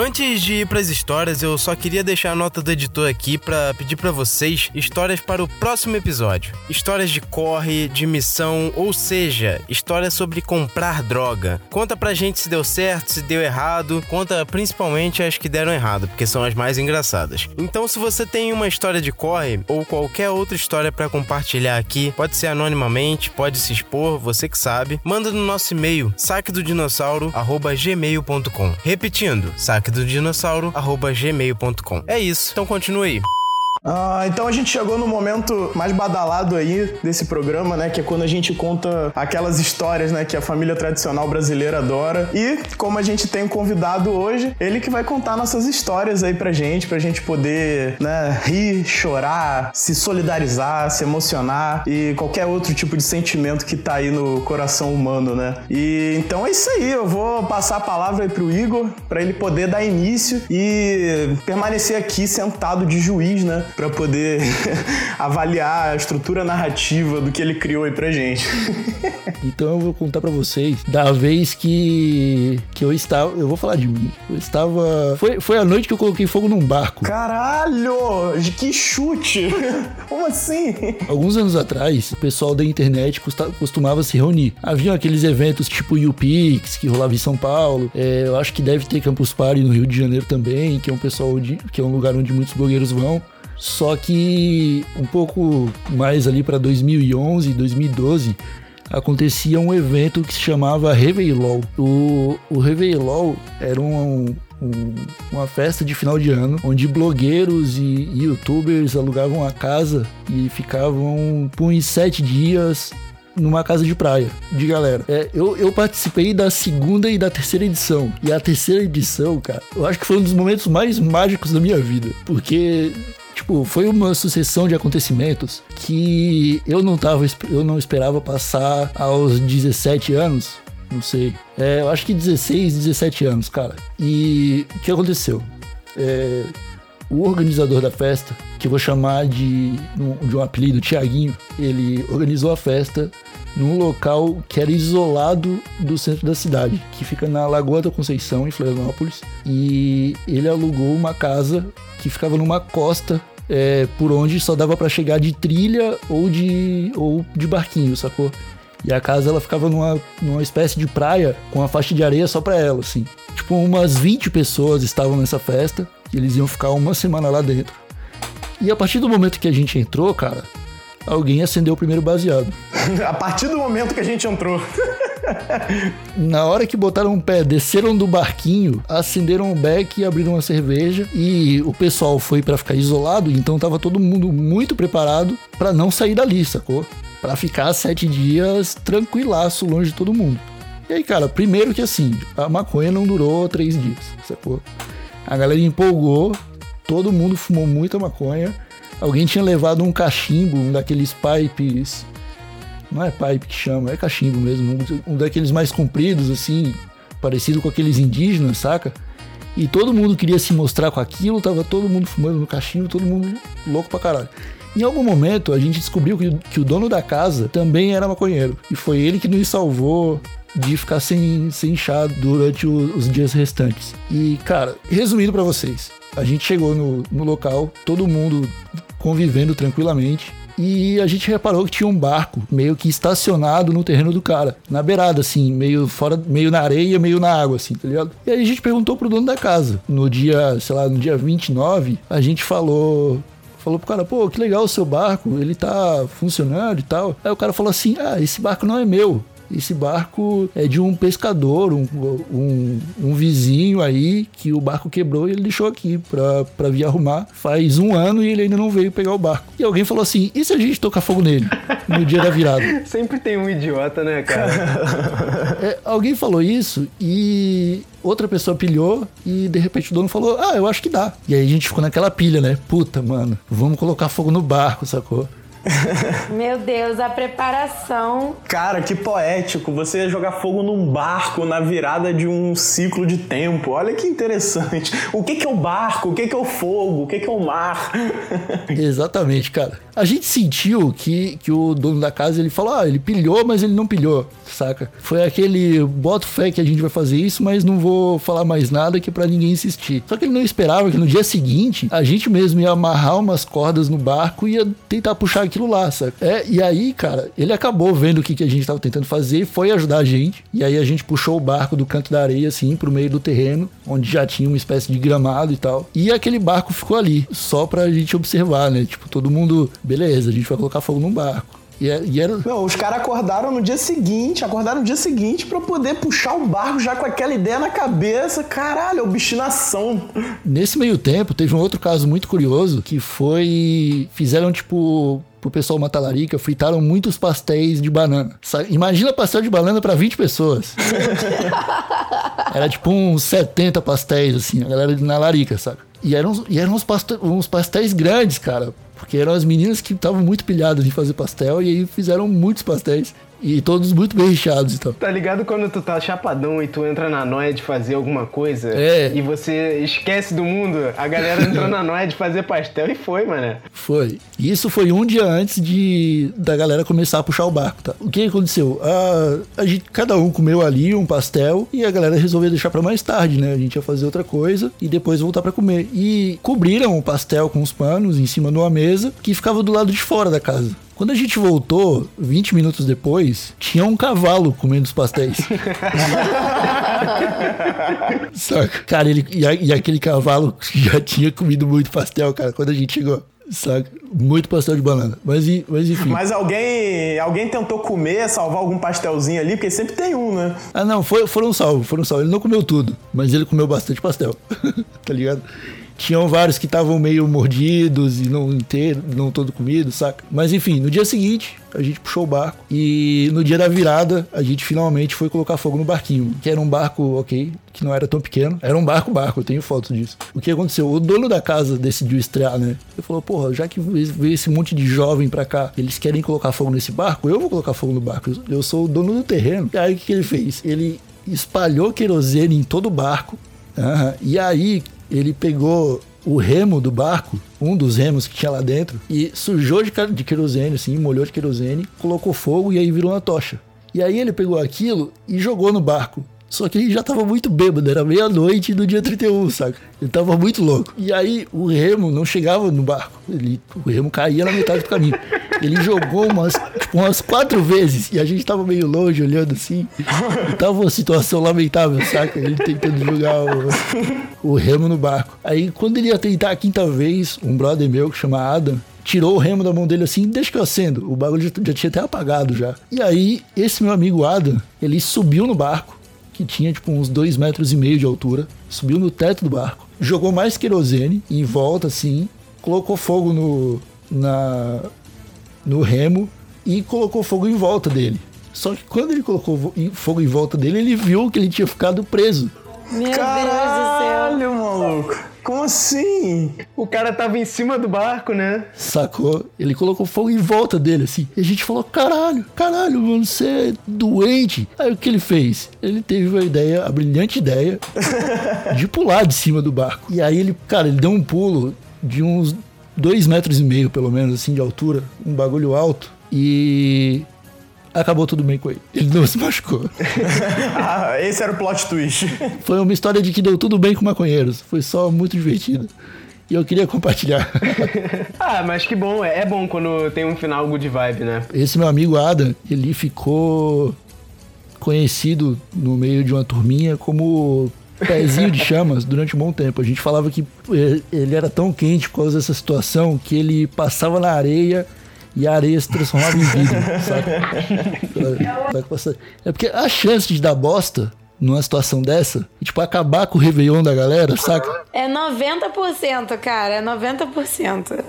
S2: Antes de ir para as histórias, eu só queria deixar a nota do editor aqui para pedir para vocês histórias para o próximo episódio. Histórias de corre, de missão, ou seja, histórias sobre comprar droga. Conta pra gente se deu certo, se deu errado. Conta principalmente as que deram errado, porque são as mais engraçadas. Então, se você tem uma história de corre ou qualquer outra história para compartilhar aqui, pode ser anonimamente, pode se expor, você que sabe. Manda no nosso e-mail saquedodinossauro@gmail.com. Repetindo, saque do dinossauro gmail.com. É isso, então continue aí.
S6: Ah, então a gente chegou no momento mais badalado aí desse programa, né? Que é quando a gente conta aquelas histórias, né? Que a família tradicional brasileira adora. E como a gente tem um convidado hoje, ele que vai contar nossas histórias aí pra gente, pra gente poder, né? Rir, chorar, se solidarizar, se emocionar e qualquer outro tipo de sentimento que tá aí no coração humano, né? E então é isso aí. Eu vou passar a palavra aí pro Igor para ele poder dar início e permanecer aqui sentado de juiz, né? Para poder avaliar a estrutura narrativa do que ele criou aí pra gente.
S7: então eu vou contar para vocês da vez que que eu estava, eu vou falar de mim. Eu estava foi, foi a noite que eu coloquei fogo num barco.
S6: Caralho, que chute. Como assim?
S7: Alguns anos atrás, o pessoal da internet costumava se reunir. Havia aqueles eventos tipo UPix que rolava em São Paulo. É, eu acho que deve ter Campus Party no Rio de Janeiro também, que é um pessoal de, que é um lugar onde muitos blogueiros vão. Só que um pouco mais ali para 2011, 2012, acontecia um evento que se chamava Réveillon. O, o era um, um, uma festa de final de ano onde blogueiros e youtubers alugavam a casa e ficavam por uns sete dias numa casa de praia de galera. É, eu, eu participei da segunda e da terceira edição. E a terceira edição, cara, eu acho que foi um dos momentos mais mágicos da minha vida. Porque Tipo, foi uma sucessão de acontecimentos que eu não tava, eu não esperava passar aos 17 anos. Não sei. É, eu acho que 16, 17 anos, cara. E o que aconteceu? É, o organizador da festa, que eu vou chamar de, de um apelido, Tiaguinho, ele organizou a festa num local que era isolado do centro da cidade, que fica na Lagoa da Conceição, em Florianópolis. E ele alugou uma casa que ficava numa costa é, por onde só dava para chegar de trilha ou de, ou de barquinho, sacou? E a casa ela ficava numa, numa espécie de praia com uma faixa de areia só pra ela, assim. Tipo, umas 20 pessoas estavam nessa festa e eles iam ficar uma semana lá dentro. E a partir do momento que a gente entrou, cara, alguém acendeu o primeiro baseado.
S6: a partir do momento que a gente entrou.
S7: Na hora que botaram o pé, desceram do barquinho, acenderam o beck e abriram uma cerveja. E o pessoal foi para ficar isolado, então tava todo mundo muito preparado para não sair dali, sacou? Pra ficar sete dias tranquilaço, longe de todo mundo. E aí, cara, primeiro que assim, a maconha não durou três dias, sacou? A galera empolgou, todo mundo fumou muita maconha. Alguém tinha levado um cachimbo, um daqueles pipes. Não é pipe que chama, é cachimbo mesmo. Um, daqueles mais compridos, assim, parecido com aqueles indígenas, saca? E todo mundo queria se mostrar com aquilo, tava todo mundo fumando no cachimbo, todo mundo louco pra caralho. Em algum momento a gente descobriu que, que o dono da casa também era maconheiro. E foi ele que nos salvou de ficar sem, sem chá durante o, os dias restantes. E, cara, resumindo para vocês, a gente chegou no, no local, todo mundo convivendo tranquilamente. E a gente reparou que tinha um barco meio que estacionado no terreno do cara, na beirada, assim, meio fora, meio na areia, meio na água, assim, tá ligado? E aí a gente perguntou pro dono da casa. No dia, sei lá, no dia 29, a gente falou falou pro cara, pô, que legal o seu barco, ele tá funcionando e tal. Aí o cara falou assim: ah, esse barco não é meu. Esse barco é de um pescador, um, um, um vizinho aí, que o barco quebrou e ele deixou aqui pra, pra vir arrumar. Faz um ano e ele ainda não veio pegar o barco. E alguém falou assim: e se a gente tocar fogo nele? No dia da virada.
S2: Sempre tem um idiota, né, cara?
S7: É, alguém falou isso e outra pessoa pilhou e de repente o dono falou: Ah, eu acho que dá. E aí a gente ficou naquela pilha, né? Puta, mano, vamos colocar fogo no barco, sacou?
S5: Meu Deus, a preparação.
S6: Cara, que poético. Você ia jogar fogo num barco na virada de um ciclo de tempo. Olha que interessante. O que, que é o barco? O que, que é o fogo? O que, que é o mar?
S7: Exatamente, cara. A gente sentiu que, que o dono da casa ele falou: ah, ele pilhou, mas ele não pilhou, saca? Foi aquele boto fé que a gente vai fazer isso, mas não vou falar mais nada que para ninguém insistir. Só que ele não esperava que no dia seguinte a gente mesmo ia amarrar umas cordas no barco e ia tentar puxar aquilo lá, saca? É, e aí, cara, ele acabou vendo o que, que a gente tava tentando fazer, foi ajudar a gente. E aí a gente puxou o barco do canto da areia, assim, pro meio do terreno, onde já tinha uma espécie de gramado e tal. E aquele barco ficou ali, só pra gente observar, né? Tipo, todo mundo, beleza, a gente vai colocar fogo num barco. E, é- e era.
S6: Não, os caras acordaram no dia seguinte, acordaram no dia seguinte pra poder puxar o barco já com aquela ideia na cabeça. Caralho, obstinação.
S7: Nesse meio tempo, teve um outro caso muito curioso que foi. Fizeram tipo. Pro pessoal uma talarica, fritaram muitos pastéis de banana. Imagina pastel de banana pra 20 pessoas. Era tipo uns 70 pastéis, assim, a galera na larica, saca? E eram, e eram uns, paste- uns pastéis grandes, cara. Porque eram as meninas que estavam muito pilhadas em fazer pastel e aí fizeram muitos pastéis. E todos muito bem recheados e tal.
S2: Tá ligado quando tu tá chapadão e tu entra na noia de fazer alguma coisa
S7: É.
S2: e você esquece do mundo? A galera entrou na noia de fazer pastel e foi, mano.
S7: Foi. E isso foi um dia antes de da galera começar a puxar o barco, tá? O que aconteceu? A, a gente, cada um comeu ali um pastel e a galera resolveu deixar pra mais tarde, né? A gente ia fazer outra coisa e depois voltar pra comer. E cobriram o pastel com os panos em cima de uma mesa que ficava do lado de fora da casa. Quando a gente voltou, 20 minutos depois, tinha um cavalo comendo os pastéis. Saca? Cara, ele, e, a- e aquele cavalo já tinha comido muito pastel, cara, quando a gente chegou. Saca? Muito pastel de banana. Mas, mas enfim.
S6: Mas alguém, alguém tentou comer, salvar algum pastelzinho ali, porque sempre tem um, né?
S7: Ah, não, foi, foram salvos, foram salvos. Ele não comeu tudo, mas ele comeu bastante pastel. tá ligado? Tinham vários que estavam meio mordidos e não inteiro, não todo comido, saca? Mas enfim, no dia seguinte, a gente puxou o barco e no dia da virada, a gente finalmente foi colocar fogo no barquinho, que era um barco, ok, que não era tão pequeno. Era um barco, barco, eu tenho fotos disso. O que aconteceu? O dono da casa decidiu estrear, né? Ele falou, porra, já que veio esse monte de jovem pra cá, eles querem colocar fogo nesse barco, eu vou colocar fogo no barco. Eu- sou o dono do terreno. E aí o que ele fez? Ele espalhou querosene em todo o barco. Aham. E aí ele pegou o remo do barco, um dos remos que tinha lá dentro, e sujou de, de querosene, assim, molhou de querosene, colocou fogo e aí virou uma tocha. E aí ele pegou aquilo e jogou no barco. Só que ele já tava muito bêbado, era meia-noite do dia 31, saca? Ele tava muito louco. E aí o remo não chegava no barco. Ele, o remo caía na metade do caminho. Ele jogou umas, tipo, umas quatro vezes e a gente tava meio longe olhando assim. E tava uma situação lamentável, saca? Ele tentando jogar o, o remo no barco. Aí quando ele ia tentar a quinta vez, um brother meu que chama Adam, tirou o remo da mão dele assim, deixa que eu acendo. O bagulho já, já tinha até apagado já. E aí, esse meu amigo Adam, ele subiu no barco, que tinha tipo uns dois metros e meio de altura, subiu no teto do barco, jogou mais querosene em volta assim, colocou fogo no, na, no remo e colocou fogo em volta dele. Só que quando ele colocou fogo em volta dele, ele viu que ele tinha ficado preso.
S5: Meu
S6: Caralho, maluco. Como assim?
S2: O cara tava em cima do barco, né?
S7: Sacou? Ele colocou fogo em volta dele, assim. E a gente falou: caralho, caralho, mano, você é doente. Aí o que ele fez? Ele teve a ideia, a brilhante ideia, de pular de cima do barco. E aí ele, cara, ele deu um pulo de uns dois metros e meio, pelo menos, assim, de altura. Um bagulho alto. E. Acabou tudo bem com ele. Ele não se machucou.
S6: Ah, esse era o plot twist.
S7: Foi uma história de que deu tudo bem com maconheiros. Foi só muito divertido. E eu queria compartilhar.
S2: Ah, mas que bom, é é bom quando tem um final good vibe, né?
S7: Esse meu amigo Adam, ele ficou conhecido no meio de uma turminha como pezinho de chamas durante um bom tempo. A gente falava que eh, ele era tão quente por causa dessa situação que ele passava na areia e a areia se transformava em vidro, passar- É porque a chance de dar bosta numa situação dessa, e, tipo, acabar com o Réveillon da galera, saca?
S5: É 90%, cara. É 90%.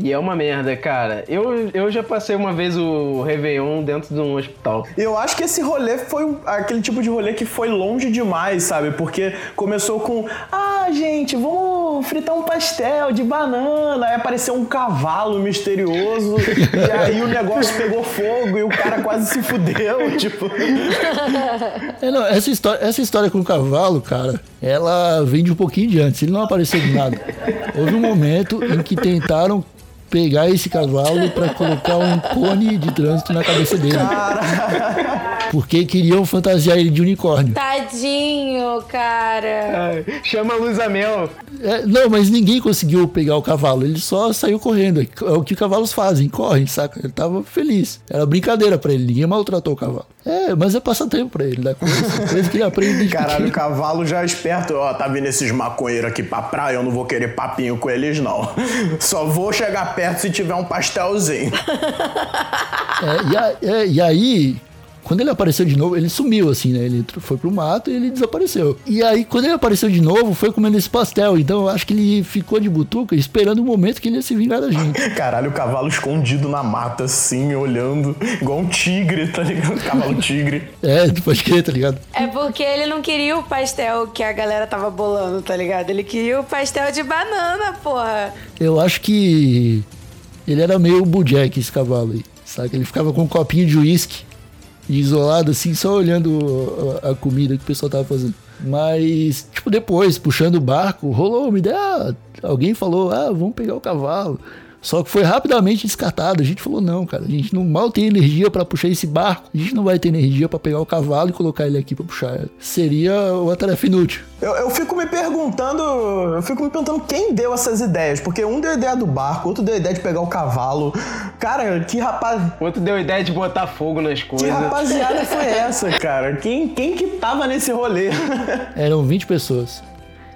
S2: E é uma merda, cara. Eu, eu já passei uma vez o Réveillon dentro de um hospital.
S6: Eu acho que esse rolê foi aquele tipo de rolê que foi longe demais, sabe? Porque começou com, ah, gente, vamos fritar um pastel de banana. Aí apareceu um cavalo misterioso. e aí o negócio pegou fogo e o cara quase se fudeu. Tipo,
S7: É, não, essa, história, essa história com o cavalo, cara, ela vem de um pouquinho de antes. Ele não apareceu do nada. Houve um momento em que tentaram pegar esse cavalo pra colocar um cone de trânsito na cabeça dele. Porque queriam fantasiar ele de unicórnio.
S5: Tadinho, cara.
S2: Ai, chama a Luz Amel.
S7: É, não, mas ninguém conseguiu pegar o cavalo. Ele só saiu correndo. É o que cavalos fazem, correm, saca? Ele tava feliz. Era brincadeira pra ele. Ninguém maltratou o cavalo. É, mas é passatempo pra ele, né? Coisa, coisa que ele aprende
S6: caralho, o cavalo já é esperto. Ó, tá vindo esses maconheiros aqui pra praia, eu não vou querer papinho com eles, não. Só vou chegar perto se tiver um pastelzinho.
S7: É, e, a- é, e aí, quando ele apareceu de novo, ele sumiu, assim, né? Ele foi pro mato e ele desapareceu. E aí, quando ele apareceu de novo, foi comendo esse pastel. Então eu acho que ele ficou de butuca esperando o momento que ele ia se vingar da gente.
S6: Caralho, o cavalo escondido na mata, assim, olhando, igual um tigre, tá ligado? Cavalo tigre.
S7: É, tu pode crer, tá ligado?
S5: É porque ele não queria o pastel que a galera tava bolando, tá ligado? Ele queria o pastel de banana, porra.
S7: Eu acho que ele era meio bujack, esse cavalo aí. Sabe? Ele ficava com um copinho de uísque, isolado assim, só olhando a, comida que o pessoal tava fazendo. Mas, tipo, depois, puxando o barco, rolou uma ideia. ah, alguém falou, ah, vamos pegar o cavalo. Só que foi rapidamente descartado. A gente falou, não, cara, a gente não mal tem energia pra puxar esse barco. A gente não vai ter energia pra pegar o cavalo e colocar ele aqui pra puxar. Seria uma tarefa inútil.
S6: Eu, eu fico me perguntando, eu fico me perguntando quem deu essas ideias, porque um deu a ideia do barco, outro deu a ideia de pegar o cavalo. Cara, que rapaz,
S2: Outro deu ideia de botar fogo nas
S6: que
S2: coisas.
S6: rapaziada foi essa, cara? Quem, quem que tava nesse rolê?
S7: Eram 20 pessoas.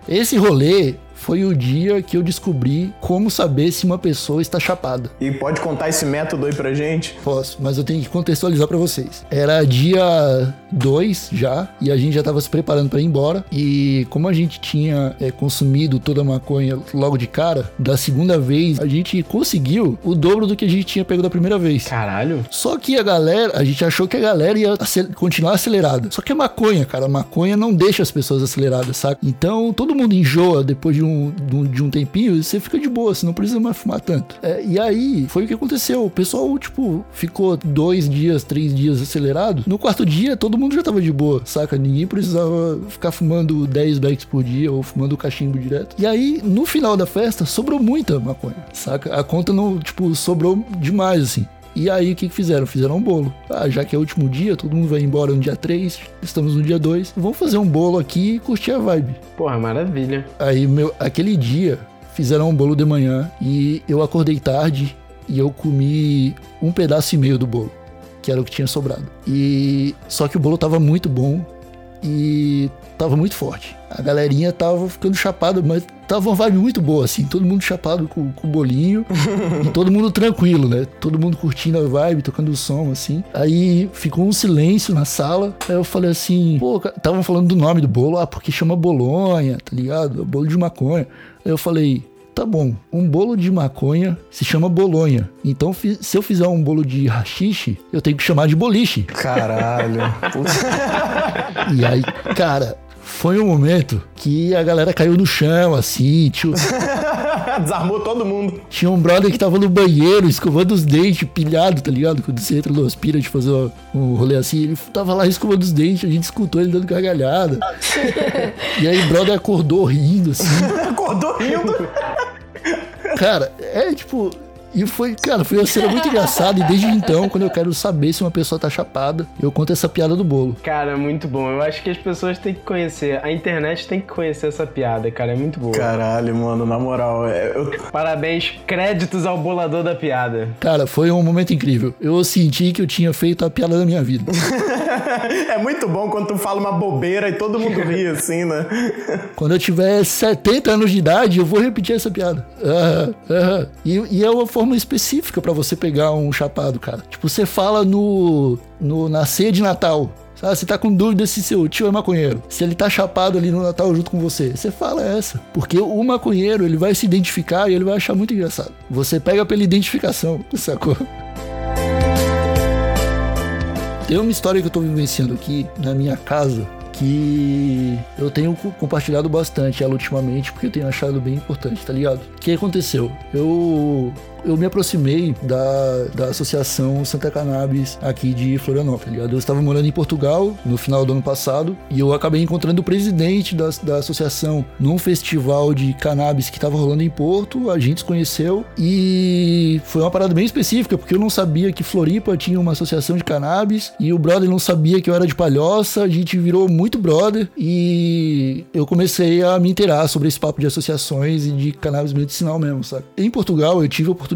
S7: Esse rolê foi o dia que eu descobri como saber se uma pessoa está chapada.
S6: E pode contar esse método aí pra gente?
S7: Posso, mas eu tenho que contextualizar pra vocês. Era dia 2 já, e a gente já tava se preparando pra ir embora. E como a gente tinha é, consumido toda a maconha logo de cara, da segunda vez a gente conseguiu o dobro do que a gente tinha pego da primeira vez.
S2: Caralho.
S7: Só que a galera, a gente achou que a galera ia acel- continuar acelerada. Só que a maconha, cara, a maconha não deixa as pessoas aceleradas, saca? Então todo mundo enjoa depois de um, de de um tempinho você fica de boa, você não precisa mais fumar tanto. É, e aí foi o que aconteceu. O pessoal, tipo, ficou dois dias, três dias acelerado. No quarto dia, todo mundo já tava de boa, saca? Ninguém precisava ficar fumando 10 bags por dia ou fumando cachimbo direto. E aí, no final da festa, sobrou muita maconha, saca? A conta não, tipo, sobrou demais, assim. E aí, o que, que fizeram? Fizeram um bolo. Ah, já que é o último dia, todo mundo vai embora no dia 3, estamos no dia 2. Vamos fazer um bolo aqui e curtir a vibe.
S2: Porra, maravilha.
S7: Aí, meu, aquele dia, fizeram um bolo de manhã e eu acordei tarde e eu comi um pedaço e meio do bolo, que era o que tinha sobrado. E só que o bolo tava muito bom e tava muito forte. A galerinha tava ficando chapada, mas tava uma vibe muito boa, assim, todo mundo chapado com, com o bolinho e todo mundo tranquilo, né? Todo mundo curtindo a vibe, tocando o som, assim. Aí ficou um silêncio na sala. Aí eu falei assim, pô, estavam falando do nome do bolo, ah, porque chama Bolonha, tá ligado? Bolo de maconha. Aí eu falei, tá bom, um bolo de maconha se chama bolonha. Então, se eu fizer um bolo de rachixe, eu tenho que chamar de boliche.
S6: Caralho.
S7: E aí, cara, foi um momento que a galera caiu no chão, assim, tio,
S6: Desarmou todo mundo.
S7: Tinha um brother que tava no banheiro, escovando os dentes, pilhado, tá ligado? Quando você entra no hospício de fazer um rolê assim, ele tava lá escovando os dentes, a gente escutou ele dando gargalhada. e aí o brother acordou rindo, assim.
S6: Acordou rindo.
S7: Cara, é tipo. E foi, cara, foi uma cena muito engraçada. E desde então, quando eu quero saber se uma pessoa tá chapada, eu conto essa piada do bolo.
S2: Cara, muito bom. Eu acho que as pessoas têm que conhecer. A internet tem que conhecer essa piada, cara. É muito boa.
S6: Caralho, mano, na moral, é- eu,
S2: Parabéns, créditos ao bolador da piada.
S7: Cara, foi um momento incrível. Eu senti que eu tinha feito a piada da minha vida.
S6: é muito bom quando tu fala uma bobeira e todo mundo ri assim, né?
S7: Quando eu tiver 70 anos de idade, eu vou repetir essa piada. Aham, aham. E, e é uma forma específica pra você pegar um chapado, cara. Tipo, você fala no, no na ceia de Natal. Sabe, você tá com dúvida se seu tio é maconheiro. Se ele tá chapado ali no Natal junto com você. Você fala essa. Porque o maconheiro, ele vai se identificar e ele vai achar muito engraçado. Você pega pela identificação, sacou? Tem uma história que eu tô vivenciando aqui na minha casa que eu tenho co- compartilhado bastante ela ultimamente porque eu tenho achado bem importante, tá ligado? O que aconteceu? Eu eu me aproximei da, da Associação Santa Cannabis aqui de Florianópolis? Eu estava morando em Portugal no final do ano passado e eu acabei encontrando o presidente da, da associação num festival de cannabis que estava rolando em Porto, a gente se conheceu e foi uma parada bem específica porque eu não sabia que Floripa tinha uma associação de cannabis e o brother não sabia que eu era de palhoça, a gente virou muito brother e eu comecei a me inteirar sobre esse papo de associações e de cannabis medicinal mesmo, sabe? Em Portugal eu tive a oportunidade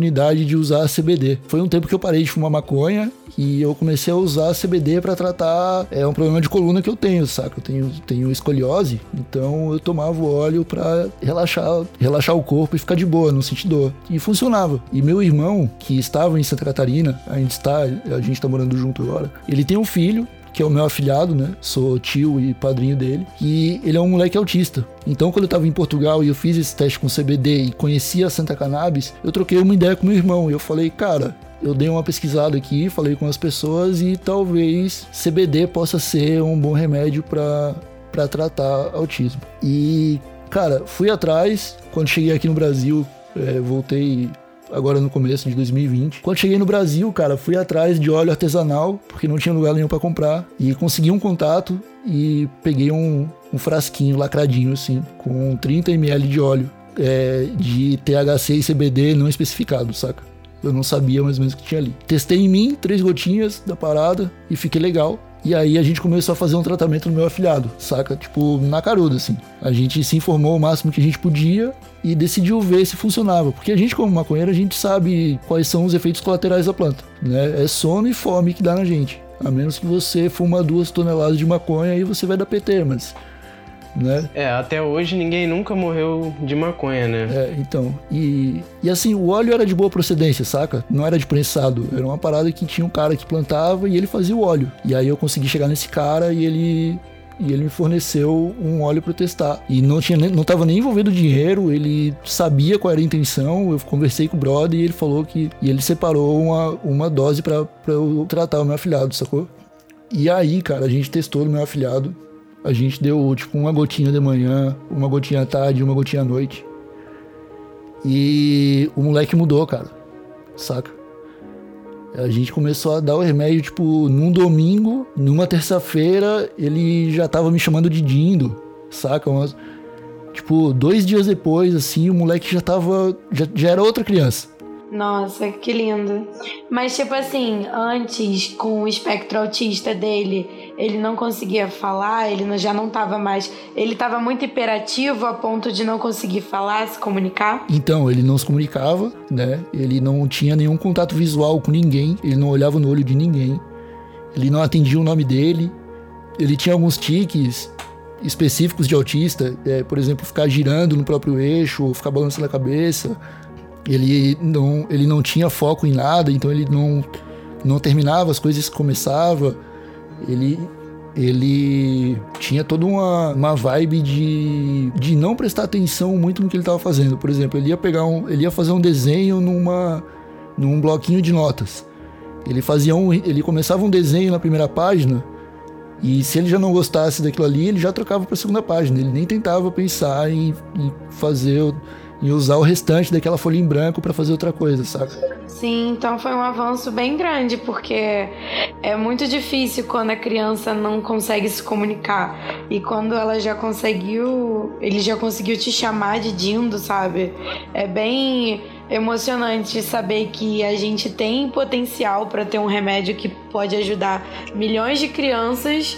S7: de usar CBD. Foi um tempo que eu parei de fumar maconha e eu comecei a usar CBD pra tratar é um problema de coluna que eu tenho, saca? Eu tenho, tenho escoliose, então eu tomava o óleo pra relaxar, relaxar o corpo e ficar de boa, não sentir dor. E funcionava. E meu irmão, que estava em Santa Catarina, a gente está, a gente tá morando junto agora, ele tem um filho que é o meu afilhado, né? Sou tio e padrinho dele. E ele é um moleque autista. Então, quando eu tava em Portugal e eu fiz esse teste com CBD e conhecia a Santa Cannabis, eu troquei uma ideia com meu irmão. E eu falei, cara, eu dei uma pesquisada aqui, falei com as pessoas e talvez CBD possa ser um bom remédio para para tratar autismo. E, cara, fui atrás. Quando cheguei aqui no Brasil, é, voltei agora no começo de 2020. Quando cheguei no Brasil, cara, fui atrás de óleo artesanal, porque não tinha lugar nenhum para comprar, e consegui um contato e peguei um, um frasquinho lacradinho, assim, com 30 ml de óleo é, de THC e CBD não especificado, saca? Eu não sabia mais ou menos o que tinha ali. Testei em mim, três gotinhas da parada, e fiquei legal. E aí a gente começou a fazer um tratamento no meu afilhado, saca? Tipo, na caruda, assim. A gente se informou o máximo que a gente podia e decidiu ver se funcionava. Porque a gente, como maconheiro, a gente sabe quais são os efeitos colaterais da planta, né? É sono e fome que dá na gente. A menos que você fuma duas toneladas de maconha aí você vai dar PT, mas... Né?
S2: É, até hoje ninguém nunca morreu de maconha, né?
S7: É, então. E, e assim, o óleo era de boa procedência, saca? Não era de prensado. Era uma parada que tinha um cara que plantava e ele fazia o óleo. E aí eu consegui chegar nesse cara e ele. E ele me forneceu um óleo para testar. E não tinha não tava nem envolvido dinheiro, ele sabia qual era a intenção. Eu conversei com o brother e ele falou que. E ele separou uma, uma dose para eu tratar o meu afilhado, sacou? E aí, cara, a gente testou no meu afilhado. A gente deu, tipo, uma gotinha de manhã, uma gotinha à tarde, uma gotinha à noite. E o moleque mudou, cara. Saca? A gente começou a dar o remédio, tipo, num domingo, numa terça-feira, ele já tava me chamando de Dindo, saca? Umas- tipo, dois dias depois, assim, o moleque já tava. Já, já era outra criança.
S5: Nossa, que lindo. Mas, tipo assim, antes, com o espectro autista dele, ele não conseguia falar, ele já não tava mais. Ele tava muito hiperativo a ponto de não conseguir falar, se comunicar.
S7: Então, ele não se comunicava, né? Ele não tinha nenhum contato visual com ninguém, ele não olhava no olho de ninguém, ele não atendia o nome dele, ele tinha alguns tiques específicos de autista, é, por exemplo, ficar girando no próprio eixo, ficar balançando a cabeça. Ele não, ele não tinha foco em nada, então ele não, não terminava as coisas que começava. Ele, ele tinha toda uma, uma vibe de, de não prestar atenção muito no que ele estava fazendo. Por exemplo, ele ia pegar um, ele ia fazer um desenho numa num bloquinho de notas. Ele fazia um, ele começava um desenho na primeira página e se ele já não gostasse daquilo ali, ele já trocava para a segunda página. Ele nem tentava pensar em, em fazer em usar o restante daquela folha em branco para fazer outra coisa, saca?
S5: Sim, então foi um avanço bem grande, porque é muito difícil quando a criança não consegue se comunicar. E quando ela já conseguiu, ele já conseguiu te chamar de Dindo, sabe? É bem emocionante saber que a gente tem potencial para ter um remédio que pode ajudar milhões de crianças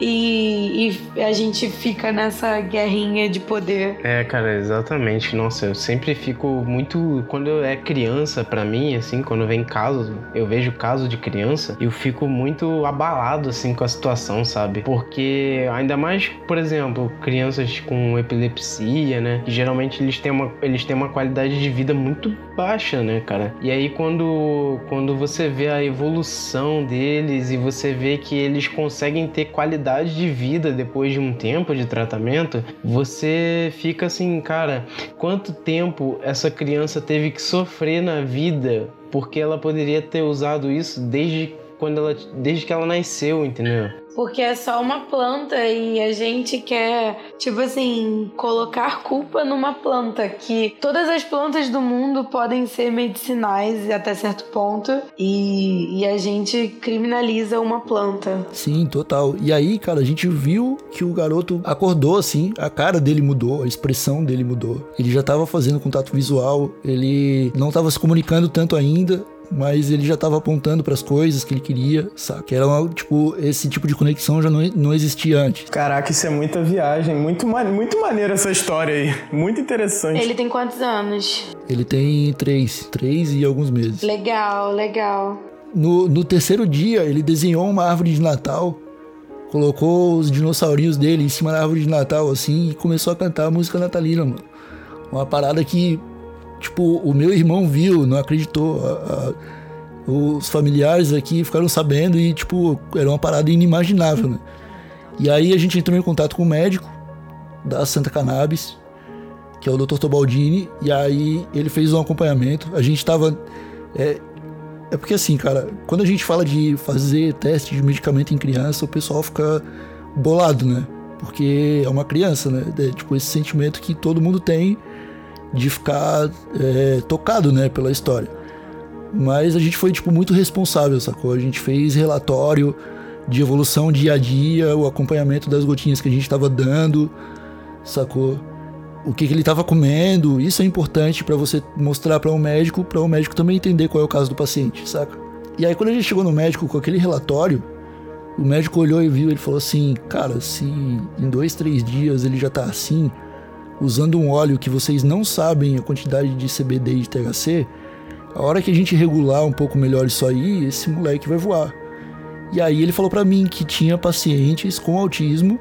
S5: e, e, a gente fica nessa guerrinha de poder.
S2: É, cara, exatamente. Nossa, eu sempre fico muito. Quando é criança, para mim, assim, quando vem caso, eu vejo caso de criança, eu fico muito abalado, assim, com a situação, sabe? Porque, ainda mais, por exemplo, crianças com epilepsia, né? Geralmente eles têm, uma, eles têm uma qualidade de vida muito baixa, né, cara? E aí, quando, quando você vê a evolução deles e você vê que eles conseguem ter qualidade qualidade de vida depois de um tempo de tratamento, você fica assim, cara, quanto tempo essa criança teve que sofrer na vida porque ela poderia ter usado isso desde quando ela desde que ela nasceu, entendeu?
S5: Porque é só uma planta e a gente quer, tipo assim, colocar culpa numa planta. Que todas as plantas do mundo podem ser medicinais até certo ponto e, e a gente criminaliza uma planta.
S7: Sim, total. E aí, cara, a gente viu que o garoto acordou assim, a cara dele mudou, a expressão dele mudou. Ele já tava fazendo contato visual, ele não tava se comunicando tanto ainda, mas ele já estava apontando para as coisas que ele queria, sabe? Era uma, tipo, esse tipo de conexão já não, não existia antes.
S6: Caraca, isso é muita viagem, muito, muito maneira essa história aí, muito interessante.
S5: Ele tem quantos anos?
S7: Ele tem três, três e alguns meses.
S5: Legal, legal.
S7: No, no terceiro dia, ele desenhou uma árvore de Natal, colocou os dinossaurinhos dele em cima da árvore de Natal, assim, e começou a cantar a música natalina, mano. Uma parada que Tipo, o meu irmão viu, não acreditou. A, a, os familiares aqui ficaram sabendo e, tipo, era uma parada inimaginável, né? E aí a gente entrou em contato com o médico da Santa Cannabis, que é o Dr. Tobaldini, e aí ele fez um acompanhamento. A gente tava. É, é porque assim, cara, quando a gente fala de fazer teste de medicamento em criança, o pessoal fica bolado, né? Porque é uma criança, né? É, tipo, esse sentimento que todo mundo tem de ficar é, tocado, né, pela história. Mas a gente foi, tipo, muito responsável, sacou? A gente fez relatório de evolução dia a dia, o acompanhamento das gotinhas que a gente estava dando, sacou? O que, que ele estava comendo, isso é importante para você mostrar para o um médico, para o um médico também entender qual é o caso do paciente, saca? E aí quando a gente chegou no médico com aquele relatório, o médico olhou e viu, ele falou assim, cara, se em dois, três dias ele já tá assim, usando um óleo que vocês não sabem a quantidade de CBD e de THC, a hora que a gente regular um pouco melhor isso aí, esse moleque vai voar. E aí ele falou para mim que tinha pacientes com autismo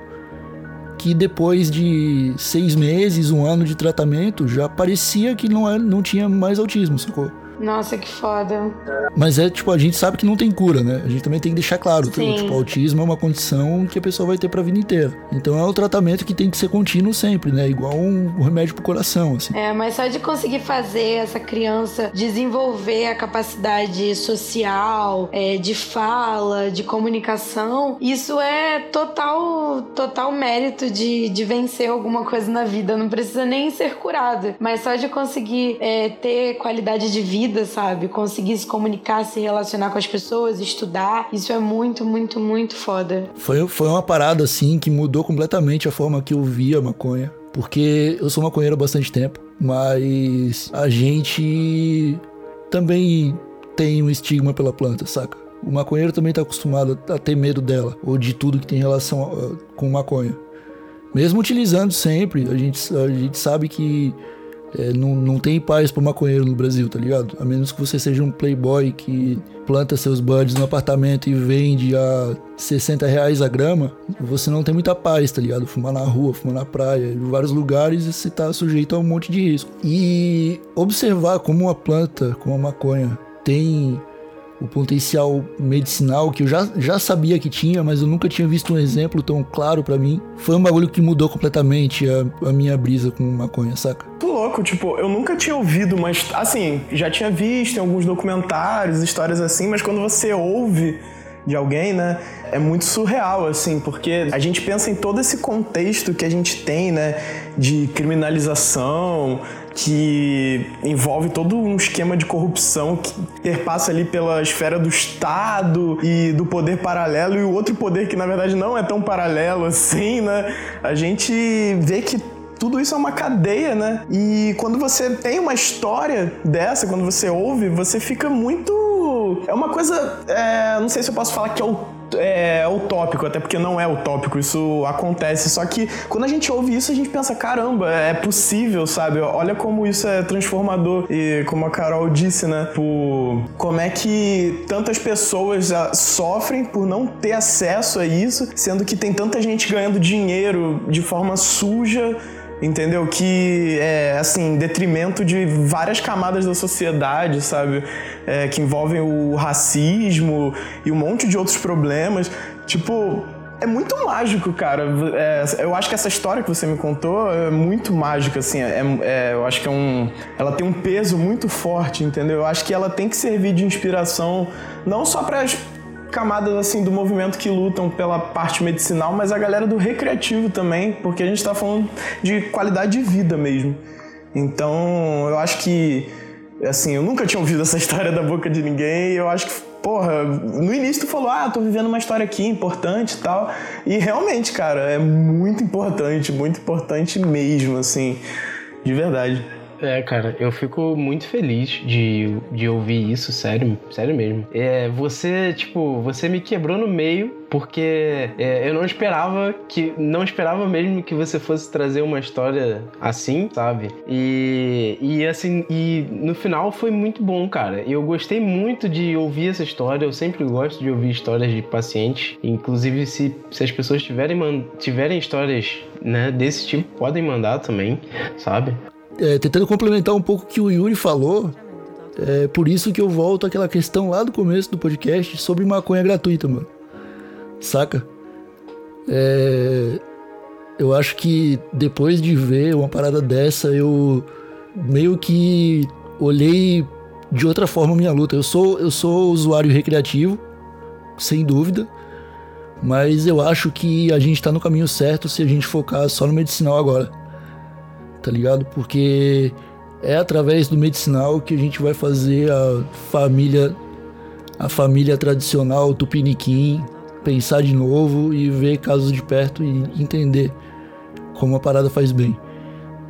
S7: que depois de seis meses, um ano de tratamento, já parecia que não, era, não tinha mais autismo, sacou?
S5: Nossa, que foda.
S7: Mas é tipo, a gente sabe que não tem cura, né? A gente também tem que deixar claro. Sim. Tipo, autismo é uma condição que a pessoa vai ter pra vida inteira. Então é um tratamento que tem que ser contínuo sempre, né? Igual um, remédio pro coração, assim.
S5: É, mas só de conseguir fazer essa criança desenvolver a capacidade social, é, de fala, de comunicação, isso é total, total mérito de, de vencer alguma coisa na vida. Não precisa nem ser curado, mas só de conseguir é, ter qualidade de vida vida, sabe? Conseguir se comunicar, se relacionar com as pessoas, estudar. Isso é muito, muito, muito foda.
S7: Foi, foi uma parada, assim, que mudou completamente a forma que eu via a maconha. Porque eu sou maconheiro há bastante tempo, mas a gente também tem um estigma pela planta, saca? O maconheiro também tá acostumado a ter medo dela, ou de tudo que tem relação uh, com maconha. Mesmo utilizando sempre, a gente, a gente sabe que é, não, não tem paz pro maconheiro no Brasil, tá ligado? A menos que você seja um playboy que planta seus buds no apartamento e vende a 60 reais a grama, você não tem muita paz, tá ligado? Fumar na rua, fumar na praia, em vários lugares você tá sujeito a um monte de risco. E observar como uma planta, como a maconha, tem o potencial medicinal que eu já, já sabia que tinha, mas eu nunca tinha visto um exemplo tão claro para mim. Foi um bagulho que mudou completamente a, a minha brisa com maconha, saca?
S6: Muito louco, tipo, eu nunca tinha ouvido, mas assim, já tinha visto em alguns documentários, histórias assim, mas quando você ouve de alguém, né? É muito surreal, assim, porque a gente pensa em todo esse contexto que a gente tem, né? De criminalização, que envolve todo um esquema de corrupção que perpassa ali pela esfera do Estado e do poder paralelo e o outro poder que na verdade não é tão paralelo assim, né? A gente vê que tudo isso é uma cadeia, né? E quando você tem uma história dessa, quando você ouve, você fica muito. É uma coisa. É... Não sei se eu posso falar que é o é utópico, até porque não é utópico, isso acontece. Só que quando a gente ouve isso, a gente pensa: caramba, é possível, sabe? Olha como isso é transformador. E como a Carol disse, né? Por como é que tantas pessoas ah, sofrem por não ter acesso a isso, sendo que tem tanta gente ganhando dinheiro de forma suja entendeu? Que é, assim, detrimento de várias camadas da sociedade, sabe? É, que envolvem o racismo e um monte de outros problemas. Tipo, é muito mágico, cara. É, eu acho que essa história que você me contou é muito mágica, assim. É, é, eu acho que é um. Ela tem um peso muito forte, entendeu? Eu acho que ela tem que servir de inspiração não só para camadas assim do movimento que lutam pela parte medicinal, mas a galera do recreativo também, porque a gente está falando de qualidade de vida mesmo. Então, eu acho que assim, eu nunca tinha ouvido essa história da boca de ninguém, e eu acho que porra, no início tu falou, ah, tô vivendo uma história aqui importante e tal. E realmente, cara, é muito importante, muito importante mesmo, assim, de verdade.
S2: É, cara, eu fico muito feliz de, de ouvir isso, sério, sério mesmo. É, você, tipo, você me quebrou no meio porque é, eu não esperava que não esperava mesmo que você fosse trazer uma história assim, sabe? E, e assim, e no final foi muito bom, cara. Eu gostei muito de ouvir essa história. Eu sempre gosto de ouvir histórias de pacientes. Inclusive, se, se as pessoas tiverem, tiverem histórias né, desse tipo, podem mandar também, sabe?
S7: É, tentando complementar um pouco o que o Yuri falou, é por isso que eu volto àquela questão lá do começo do podcast sobre maconha gratuita, mano. Saca? É, eu acho que depois de ver uma parada dessa, eu meio que olhei de outra forma a minha luta. Eu sou, eu sou usuário recreativo, sem dúvida, mas eu acho que a gente tá no caminho certo se a gente focar só no medicinal agora tá ligado? Porque é através do medicinal que a gente vai fazer a família a família tradicional tupiniquim pensar de novo e ver casos de perto e entender como a parada faz bem.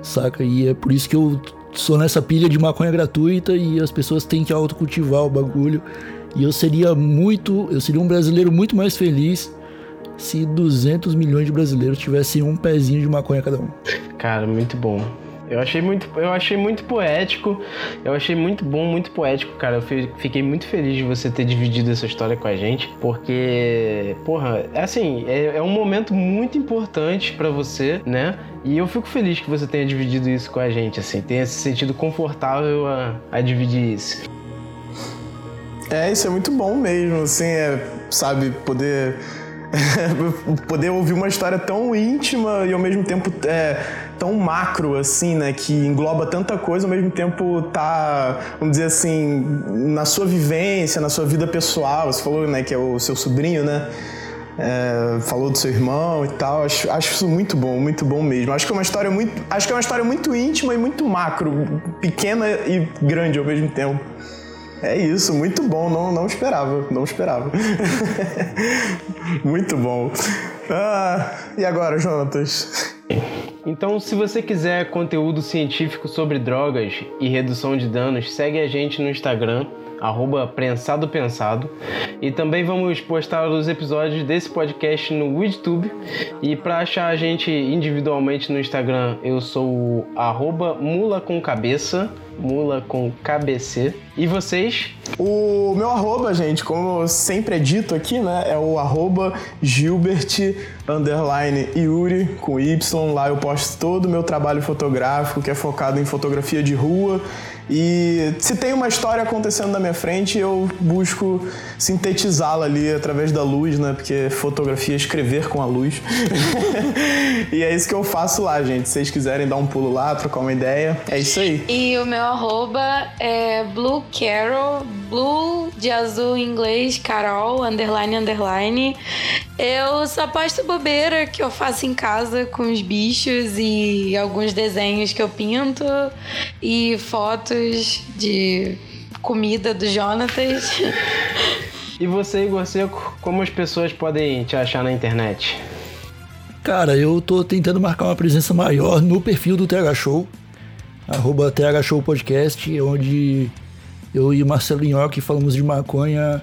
S7: Saca? E é por isso que eu sou nessa pilha de maconha gratuita e as pessoas têm que autocultivar o bagulho. E eu seria muito, eu seria um brasileiro muito mais feliz se 200 milhões de brasileiros tivessem um pezinho de maconha cada um.
S2: Cara, muito bom. Eu achei muito, eu achei muito poético. Eu achei muito bom, muito poético, cara. Eu fiquei muito feliz de você ter dividido essa história com a gente, porque, porra, é assim, é, é um momento muito importante para você, né? E eu fico feliz que você tenha dividido isso com a gente, assim, tenha se sentido confortável a, a dividir isso.
S6: É, isso é muito bom mesmo, assim, é, sabe, poder poder ouvir uma história tão íntima e ao mesmo tempo é, tão macro, assim, né? Que engloba tanta coisa, ao mesmo tempo tá, vamos dizer assim, na sua vivência, na sua vida pessoal. Você falou, né, que é o seu sobrinho, né? É, falou do seu irmão e tal. Acho, acho isso muito bom, muito bom mesmo. Acho que é uma história muito, acho que é uma história muito íntima e muito macro, pequena e grande ao mesmo tempo. É isso, muito bom, não, não esperava, não esperava. muito bom. Ah, e agora, Jonatas?
S2: Então, se você quiser conteúdo científico sobre drogas e redução de danos, segue a gente no Instagram, arroba Prensado Pensado. E também vamos postar os episódios desse podcast no YouTube. E para achar a gente individualmente no Instagram, eu sou o arroba Mula com Cabeça mula com KBC. E vocês?
S6: O meu arroba, gente, como sempre é dito aqui, né? É o arroba Gilbert underline Yuri com Y. Lá eu posto todo o meu trabalho fotográfico, que é focado em fotografia de rua. E se tem uma história acontecendo na minha frente, eu busco sintetizá-la ali através da luz, né? Porque fotografia é escrever com a luz. e é isso que eu faço lá, gente. Se vocês quiserem dar um pulo lá, trocar uma ideia, é isso aí.
S5: E o meu arroba é Blue Carol, Blue de azul em inglês, Carol, underline, underline. Eu só posto bobeira que eu faço em casa com os bichos e alguns desenhos que eu pinto e fotos de comida do Jonatas.
S2: E você, Igor Seco, como as pessoas podem te achar na internet?
S7: Cara, eu tô tentando marcar uma presença maior no perfil do TH Show, arroba TH Show Podcast, onde eu e Marcelo Inhoque falamos de maconha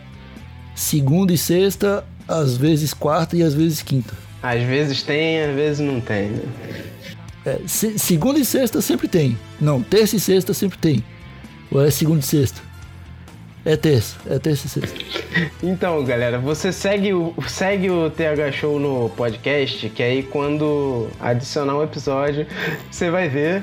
S7: segunda e sexta, às vezes quarta e às vezes quinta.
S2: Às vezes tem, às vezes não tem, né?
S7: É, se, segunda e sexta sempre tem. Não, terça e sexta sempre tem. Ou é segunda e sexta? É terça, é terça e sexta.
S2: Então, galera, você segue o, segue o TH Show no podcast, que aí quando adicionar um episódio, você vai ver.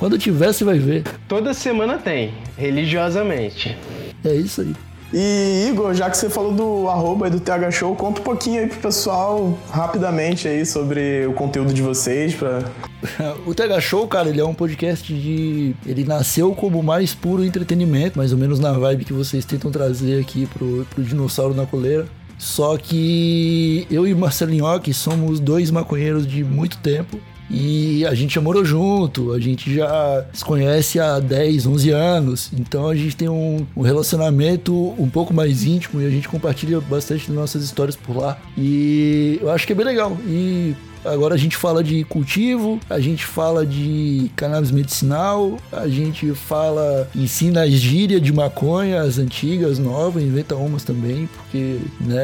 S7: Quando tiver, você vai ver.
S2: Toda semana tem, religiosamente.
S7: É isso aí.
S6: E Igor, já que você falou do arroba e do TH Show, conta um pouquinho aí pro pessoal, rapidamente aí, sobre o conteúdo de vocês. Pra...
S7: o TH Show, cara, ele é um podcast de. Ele nasceu como mais puro entretenimento, mais ou menos na vibe que vocês tentam trazer aqui pro, pro Dinossauro na Coleira. Só que eu e Marcelinho que somos dois maconheiros de muito tempo. E a gente já morou junto, a gente já se conhece há 10, 11 anos. Então a gente tem um, um relacionamento um pouco mais íntimo e a gente compartilha bastante das nossas histórias por lá. E eu acho que é bem legal. E Agora a gente fala de cultivo, a gente fala de cannabis medicinal, a gente fala, ensina as gírias de maconha, as antigas, novas, inventa umas também, porque né,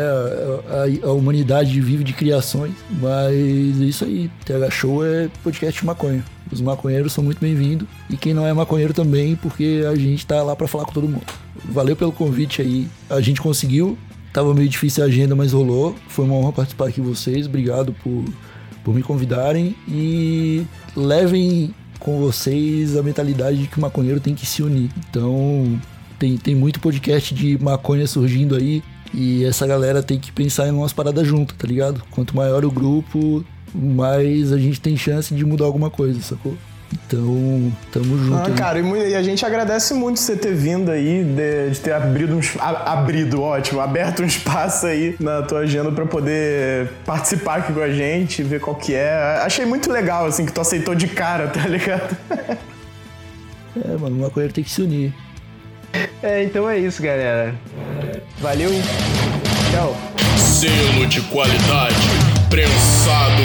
S7: a, a, humanidade vive de criações. Mas é isso aí, TH Show é podcast de maconha. Os maconheiros são muito bem-vindos e quem não é maconheiro também, porque a gente tá lá para falar com todo mundo. Valeu pelo convite aí. A gente conseguiu, Tava meio difícil a agenda, mas rolou. Foi uma honra participar aqui com vocês. Obrigado por por me convidarem e levem com vocês a mentalidade de que o maconheiro tem que se unir. Então, tem, tem muito podcast de maconha surgindo aí e essa galera tem que pensar em umas paradas juntas, tá ligado? Quanto maior o grupo, mais a gente tem chance de mudar alguma coisa, sacou? Então, tamo junto.
S6: Ah, cara, e a gente agradece muito você ter vindo aí, de, de ter abrido, um, abrido, ótimo, aberto um espaço aí na tua agenda para poder participar aqui com a gente, ver qual que é. Achei muito legal, assim, que tu aceitou de cara, tá ligado?
S7: é, mano, uma coisa tem que se unir.
S2: É, então é isso, galera. Valeu. Tchau.
S1: Selo de qualidade, prensado